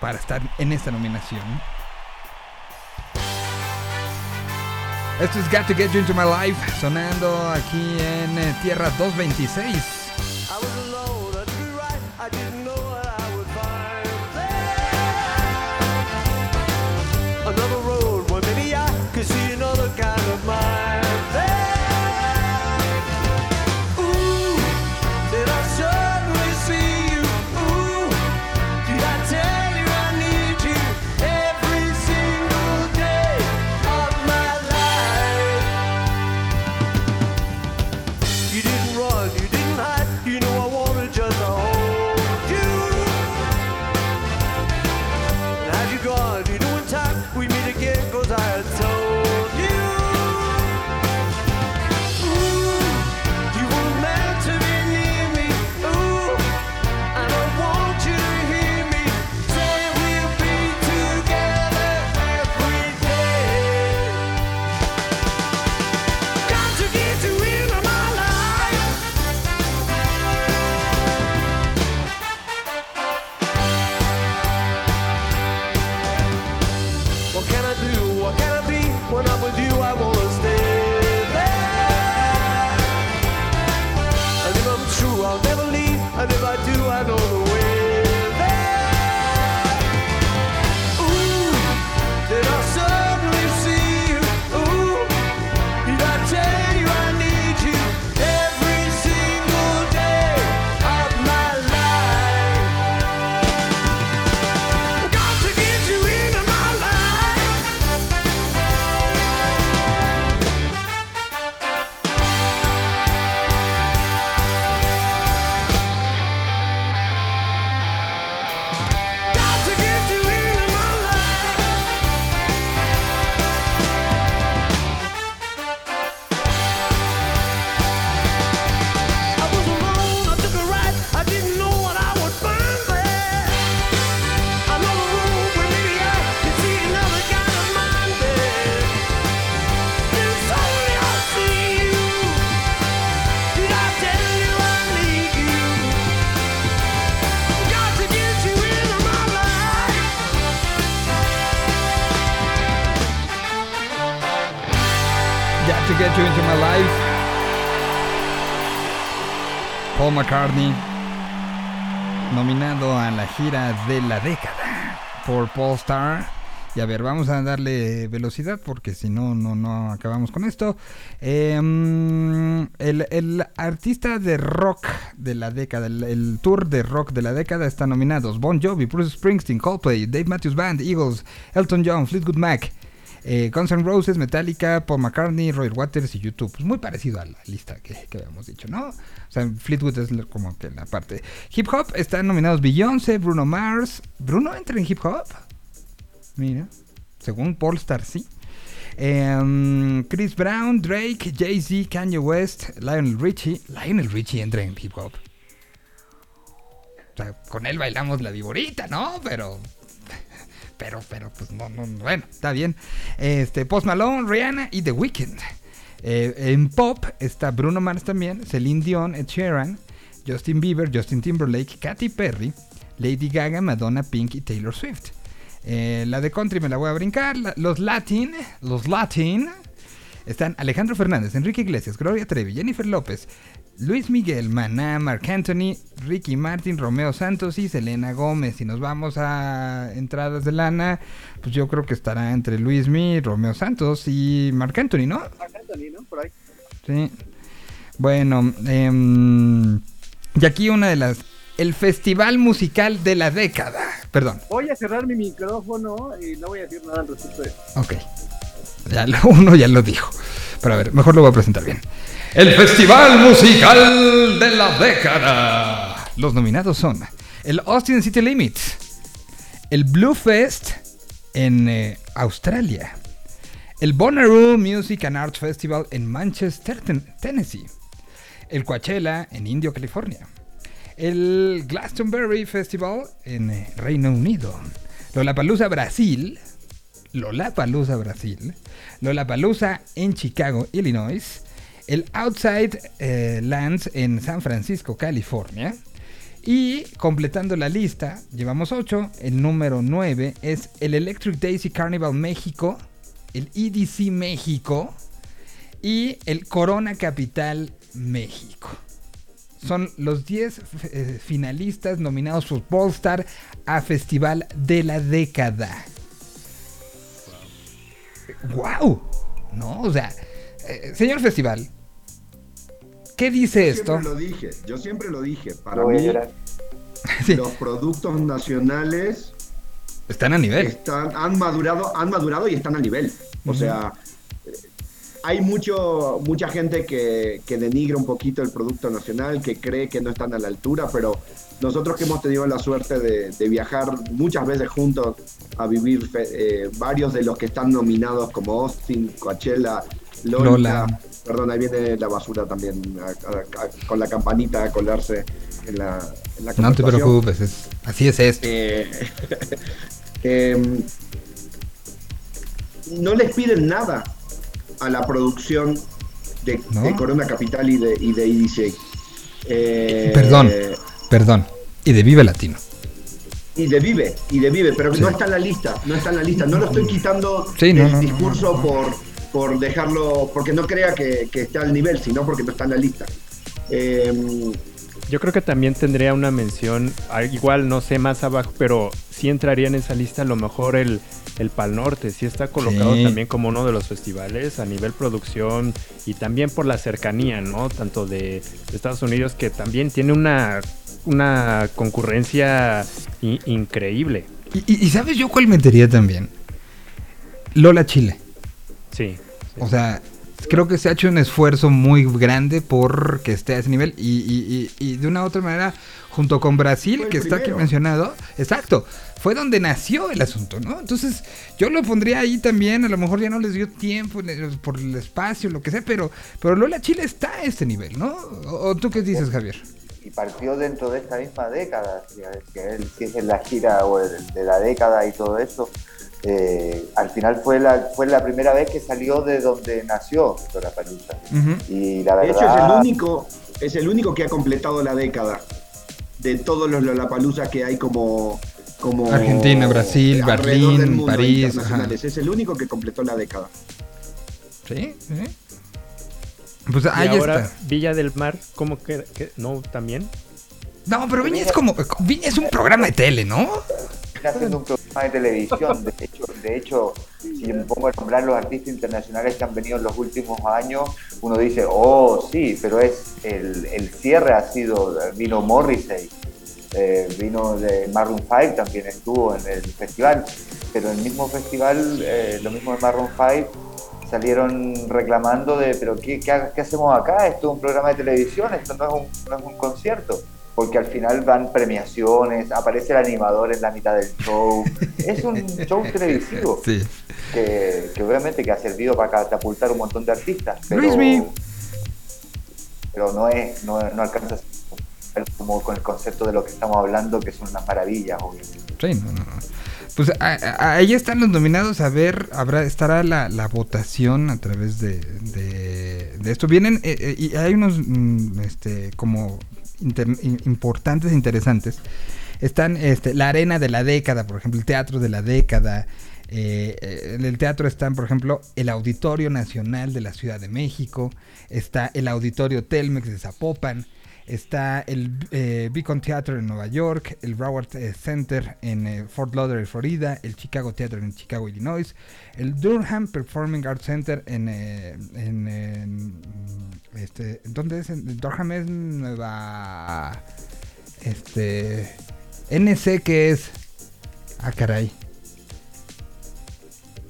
para estar en esta nominación. Esto es Got to Get You Into My Life, sonando aquí en eh, Tierra 226. McCartney. nominado a la gira de la década por Polestar. Y a ver, vamos a darle velocidad porque si no, no, no acabamos con esto. Em, el, artista de rock de la década, el, el tour de rock de la década está nominados Bon Jovi, Bruce Springsteen, Coldplay, Dave Matthews Band, Eagles, Elton John, Fleetwood Mac, eh, Guns N' Roses, Metallica, Paul McCartney, Roy Waters y YouTube. Pues muy parecido a la lista que, habíamos dicho, ¿no? O sea, Fleetwood es como que la parte. Hip Hop están nominados Beyoncé, Bruno Mars. ¿Bruno entra en Hip Hop? Mira, según Polestar, sí. Em, Chris Brown, Drake, Jay-Z, Kanye West, Lionel Richie. Lionel Richie entra en hip hop. O sea, con él bailamos la viborita, ¿no? Pero. Pero, pero, pues no, no, bueno, está bien. Este, Post Malone, Rihanna y The Weeknd. Eh, en pop está Bruno Mars también, Celine Dion, Ed Sheeran, Justin Bieber, Justin Timberlake, Katy Perry, Lady Gaga, Madonna, Pink y Taylor Swift. Eh, la de country me la voy a brincar. Los latin, los latin, están Alejandro Fernández, Enrique Iglesias, Gloria Trevi, Jennifer López, Luis Miguel, Maná, Marc Anthony, Ricky Martin, Romeo Santos y Selena Gómez. Si nos vamos a entradas de lana, pues yo creo que estará entre Luismi, Romeo Santos y Marc Anthony, ¿no? Marc Anthony, ¿no? Por ahí. Sí. Bueno, em, y aquí una de las... El festival musical de la década. Perdón. Voy a cerrar mi micrófono y no voy a decir nada al respecto de eso. Ok. Ya lo- uno ya lo dijo. Pero ver, mejor lo voy a presentar bien. El Festival Musical de la Década. Los nominados son el Austin City Limits, el Blue Fest en eh, Australia, el Bonnaroo Music and Arts Festival en Manchester, Ten- Tennessee, el Coachella en Indio, California, el Glastonbury Festival en eh, Reino Unido, Lollapalooza Brasil, Lollapalooza Brasil, Lollapalooza en Chicago, Illinois, el Outside eh, Lands en San Francisco, California. Y completando la lista, llevamos 8. El número 9 es el Electric Daisy Carnival México, el EDC México y el Corona Capital México. Son los 10 eh, finalistas nominados por Polestar a Festival de la Década. ¡Wow! No, o sea, eh, señor Festival, ¿qué dice esto? Siempre lo dije, yo siempre lo dije. Para mí, los productos nacionales Están a nivel. están, han madurado, han madurado y están a nivel. O sea, hay mucho, mucha gente que, que denigra un poquito el producto nacional, que cree que no están a la altura, pero nosotros que hemos tenido la suerte de, de viajar muchas veces juntos a vivir fe- eh, varios de los que están nominados como Austin, Coachella, Lola, Lola. perdón, ahí viene la basura también a- a- a- con la campanita a colarse en la, en la No te preocupes, es- así es esto. Eh, em, no les piden nada a la producción de, ¿No? de Corona Capital y de, y de EDJ. Eh, Perdón, perdón. Y de Vive Latino. Y de Vive, y de Vive, pero Sí. no está en la lista, no está en la lista. No lo estoy quitando Sí, del no, no, discurso por, por dejarlo, porque no crea que, que está al nivel, sino porque no está en la lista. Em, Yo creo que también tendría una mención, ah, igual no sé más abajo, pero sí entraría en esa lista a lo mejor el, el Pal Norte, sí está colocado Sí. también como uno de los festivales a nivel producción y también por la cercanía, ¿no? Tanto de Estados Unidos que también tiene una, una concurrencia i- increíble. Y, y- y ¿sabes yo cuál metería también? Lola Chile. Sí. O sea, creo que se ha hecho un esfuerzo muy grande por que esté a ese nivel. Y, y- y- y de una u otra manera, junto con Brasil, que está aquí mencionado, exacto, fue donde nació el asunto, ¿no? Entonces, yo lo pondría ahí también. A lo mejor ya no les dio tiempo por el espacio, lo que sea, pero, pero Lola Chile está a este nivel, ¿no? ¿O, tú qué dices, Javier? y partió dentro de esta misma década, que, es la gira o de la década y todo eso, eh, al final fue la, fue la primera vez que salió de donde nació Lollapalooza. Y la de verdad... hecho, es el único, es el único que ha completado la década de todos los Lollapalooza que hay como, como Argentina, Brasil, Berlín, del mundo, París, internacionales. Es el único que completó la década. Sí, sí. Pues Y ahí ahora está. Villa del Mar, ¿cómo que, que- no también? No, pero Viña es como. Viña es un programa de tele, ¿no? Haciendo un programa de televisión. De hecho, de hecho, si me pongo a nombrar los artistas internacionales que han venido en los últimos años, uno dice, oh, sí, pero es el, el cierre ha sido, vino Morrissey, eh, vino de Maroon 5, también estuvo en el festival, pero el mismo festival, eh, lo mismo de Maroon 5, salieron reclamando de, pero ¿qué, qué, qué hacemos acá? Esto es un programa de televisión, esto no es un, no es un concierto porque al final van premiaciones, aparece el animador en la mitad del show. Es un show televisivo Sí. que, que obviamente que ha servido para catapultar un montón de artistas, pero, Luismi. pero no es, no, no alcanza a ser como con el concepto de lo que estamos hablando, que son unas maravillas, obviamente. Sí, no, no, no. Pues a- a- ahí están los nominados. A ver, habrá estará la, la votación a través de, de, de esto. Vienen eh, eh, y hay unos mm, este como importantes e interesantes. Están este, la arena de la década, por ejemplo, el teatro de la década. Eh, en el teatro están, por ejemplo, el Auditorio Nacional de la Ciudad de México, está el Auditorio Telmex de Zapopan, está el eh, Beacon Theater en Nueva York, el Broward eh, Center en eh, Fort Lauderdale, Florida, el Chicago Theater en Chicago, Illinois, el Durham Performing Arts Center en, eh, en, este, ¿dónde es? Durham es Nueva, este, NC que es, ah caray,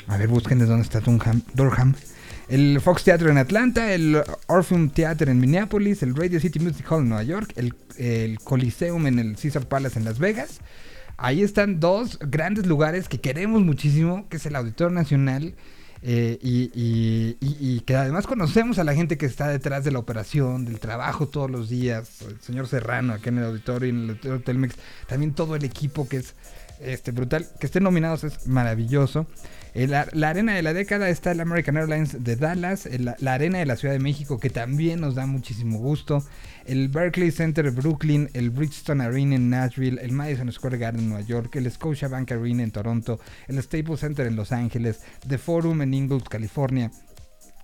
a ver, busquen de dónde está Durham. Durham. El Fox Theater en Atlanta, el Orpheum Theater en Minneapolis, el Radio City Music Hall en Nueva York, el, el Coliseum en el Caesar Palace en Las Vegas. Ahí están dos grandes lugares que queremos muchísimo, que es el Auditorio Nacional eh, y, que además conocemos a la gente que está detrás de la operación, del trabajo todos los días, el señor Serrano acá en el auditorio y en el auditorio Telmex, también todo el equipo que es este brutal, que estén nominados es maravilloso. Eh, la, arena de la década está el American Airlines de Dallas, el- la, arena de la Ciudad de México que también nos da muchísimo gusto, el Berkeley Center de Brooklyn, el Bridgestone Arena en Nashville, el Madison Square Garden en Nueva York, el Scotiabank Arena en Toronto, el Staples Center en Los Ángeles, The Forum en Inglewood, California,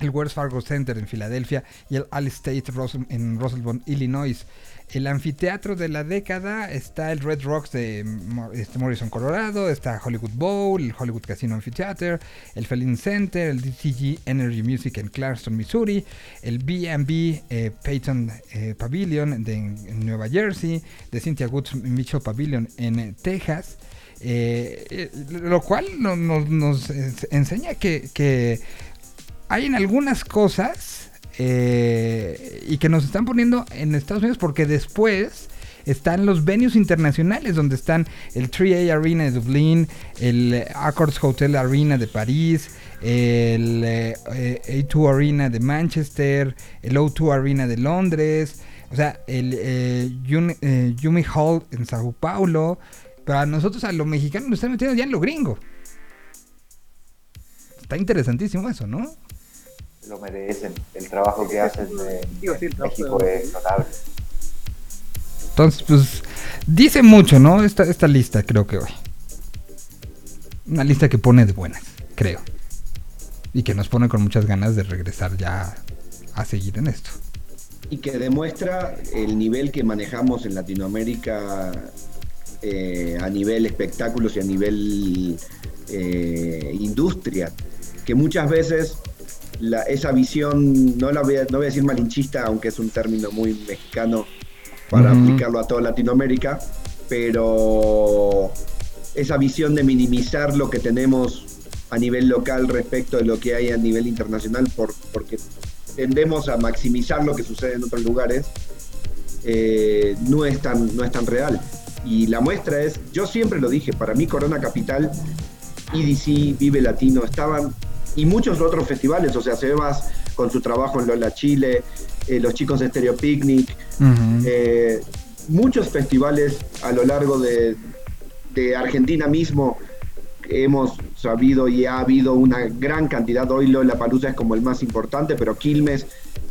el Wells Fargo Center en Filadelfia y el Allstate Ros- en Roselbon, Illinois. El anfiteatro de la década está el Red Rocks de este, Morrison, Colorado, está Hollywood Bowl, el Hollywood Casino Amphitheater, el Felin Center, el DCG Energy Music en Clarkston, Missouri, el B&B eh, Peyton eh, Pavilion de, en Nueva Jersey, de Cynthia Woods Mitchell Pavilion en eh, Texas. Eh, lo cual no- no- nos ens- enseña que, que hay en algunas cosas eh, y que nos están poniendo en Estados Unidos porque después están los venues internacionales donde están el 3A Arena de Dublín, el Accords Hotel Arena de París, el eh, A2 Arena de Manchester, el O2 Arena de Londres, o sea, el eh, Yumi, eh, Yumi Hall en Sao Paulo. Pero a nosotros, a los mexicanos, nos están metiendo ya en lo gringo. Está interesantísimo eso, ¿no? Lo merecen. El trabajo que hacen en, México de- es notable. Entonces, pues, dice mucho, ¿no? Esta, esta lista, creo que hoy. Una lista que pone de buenas, creo. Y que nos pone con muchas ganas de regresar ya a seguir en esto. y que demuestra el nivel que manejamos en Latinoamérica eh, a nivel espectáculos y a nivel eh, industria, que muchas veces la- esa visión, no la voy a, no voy a decir malinchista, aunque es un término muy mexicano para aplicarlo a toda Latinoamérica, pero esa visión de minimizar lo que tenemos a nivel local respecto de lo que hay a nivel internacional, por, porque tendemos a maximizar lo que sucede en otros lugares, eh, no, es tan, no es tan real. Y la muestra es, yo siempre lo dije, para mí Corona Capital, EDC, Vive Latino estaban, y muchos otros festivales, o sea, Sebas con su trabajo en Lola Chile, eh, los chicos de Stereo Picnic, eh, muchos festivales a lo largo de, de Argentina mismo hemos sabido y ha habido una gran cantidad. Hoy Lola Palusa es como el más importante, pero Quilmes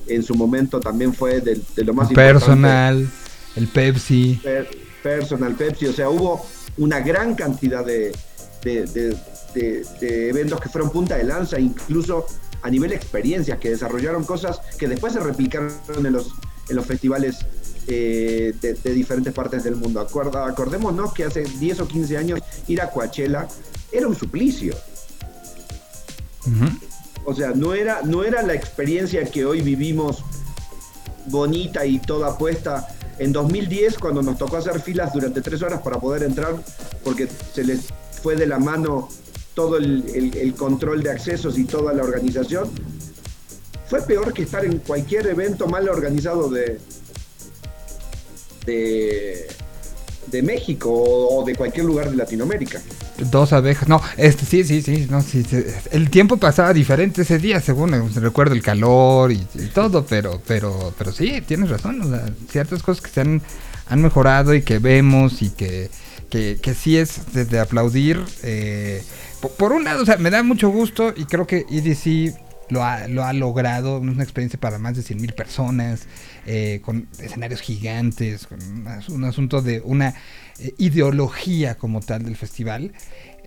en su momento también fue de, de lo más Personal, el Pepsi. importante. Per- Personal Pepsi, o sea, hubo una gran cantidad de, de- de- de- de eventos que fueron punta de lanza, incluso a nivel experiencias, que desarrollaron cosas que después se replicaron en los, en los festivales eh, de, de diferentes partes del mundo. Acuerda, acordémonos que hace 10 o 15 años ir a Coachella era un suplicio. O sea, no era, no era la experiencia que hoy vivimos bonita y toda puesta. En 2010, cuando nos tocó hacer filas durante tres horas para poder entrar, porque se les fue de la mano todo el, control de accesos y toda la organización, fue peor que estar en cualquier evento mal organizado de, de, México o, de cualquier lugar de Latinoamérica. Dos abejas. No, este sí, sí, sí. No, sí. El tiempo pasaba diferente ese día, según eh, recuerdo el calor y, todo, pero, pero, pero sí, tienes razón. Ciertas cosas que se han, han mejorado y que vemos y que, que, sí es de aplaudir. eh, po- por, un lado, o sea, me da mucho gusto y creo que EDC lo ha, lo ha logrado. Una experiencia para más de 100 mil personas, eh, con escenarios gigantes, con un asunto de una eh, ideología como tal del festival.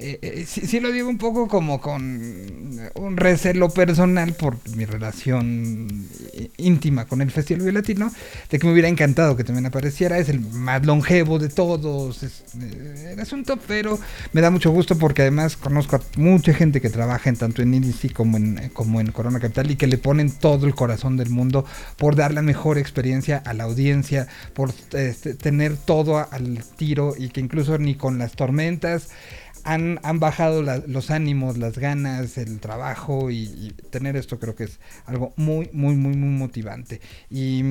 Eh, eh, lo digo un poco como con un recelo personal por mi relación eh, íntima con el Festival Vive Latino, de que me hubiera encantado que también apareciera, es el más longevo de todos, es eh, el asunto, pero me da mucho gusto porque además conozco a mucha gente que trabaja en tanto en IDC como en, como en Corona Capital y que le ponen todo el corazón del mundo por dar la mejor experiencia a la audiencia, por este, tener todo al tiro y que incluso ni con las tormentas han, han bajado los ánimos, las ganas, el trabajo y, tener esto creo que es algo muy, muy, muy, muy motivante. Y,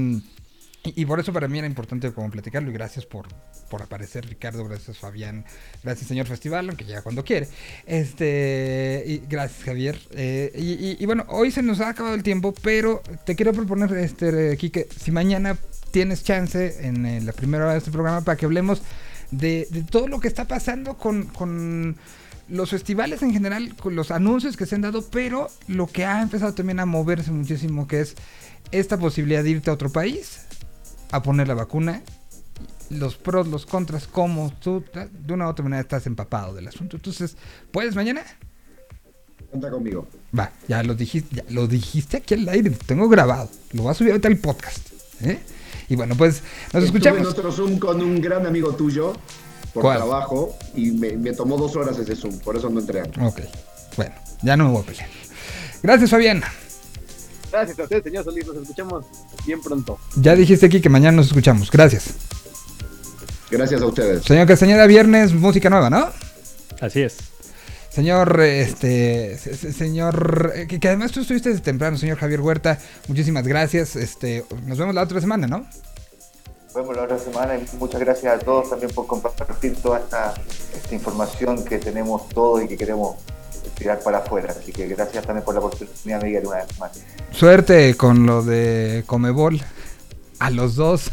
y, por eso para mí era importante como platicarlo y gracias por, por aparecer Ricardo, gracias Fabián, gracias señor Festival, aunque llega cuando quiere. Este, y gracias Javier. Eh, y, y- bueno, hoy se nos ha acabado el tiempo, pero te quiero proponer, este, Quique, si mañana tienes chance en eh, la primera hora de este programa para que hablemos de, de todo lo que está pasando con, con los festivales en general, con los anuncios que se han dado, pero lo que ha empezado también a moverse muchísimo, que es esta posibilidad de irte a otro país a poner la vacuna, los pros, los contras, cómo tú de una u otra manera estás empapado del asunto. Entonces, ¿puedes mañana? Cuenta conmigo. Va, ya lo dijiste, ya lo dijiste aquí al aire, lo tengo grabado. Lo voy a subir ahorita al podcast. ¿eh? Y bueno, pues nos Estuve escuchamos. en otro Zoom con un gran amigo tuyo por ¿Cuál? trabajo y me, me tomó dos horas ese Zoom, por eso no entré antes. Ok, bueno, ya no me voy a pelear. Gracias, Fabián. Gracias a ustedes, señor Solís. Nos escuchamos bien pronto. Ya dijiste aquí que mañana nos escuchamos. Gracias. Gracias a ustedes. Señor Castañeda, viernes, música nueva, ¿no? Así es. Señor, este, se- se- señor, eh, que, que además tú estuviste desde temprano, señor Javier Huerta, muchísimas gracias. Este, nos vemos la otra semana, ¿no? Nos vemos la otra semana y muchas gracias a todos también por compartir toda esta, esta información que tenemos todos y que queremos tirar para afuera. Así que gracias también por la oportunidad, Miguel, una vez más. Suerte con lo de Comebol. A los dos.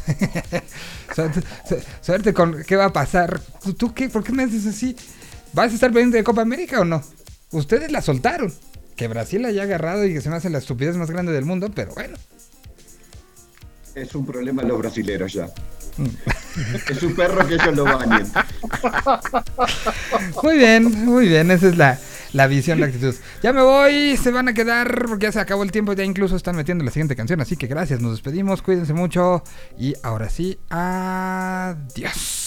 suerte, su- suerte con qué va a pasar. ¿Tú, tú qué? ¿Por qué me haces así? ¿Vas a estar pendiente de Copa América o no? Ustedes la soltaron. Que Brasil la haya agarrado y que se me hace la estupidez más grande del mundo, pero bueno. Es un problema los brasileros ya. es su perro que ellos lo bañen. Muy bien, muy bien, esa es la, la visión, la actitud. Ya me voy, se van a quedar porque ya se acabó el tiempo, ya incluso están metiendo la siguiente canción, así que gracias, nos despedimos, cuídense mucho y ahora sí, adiós.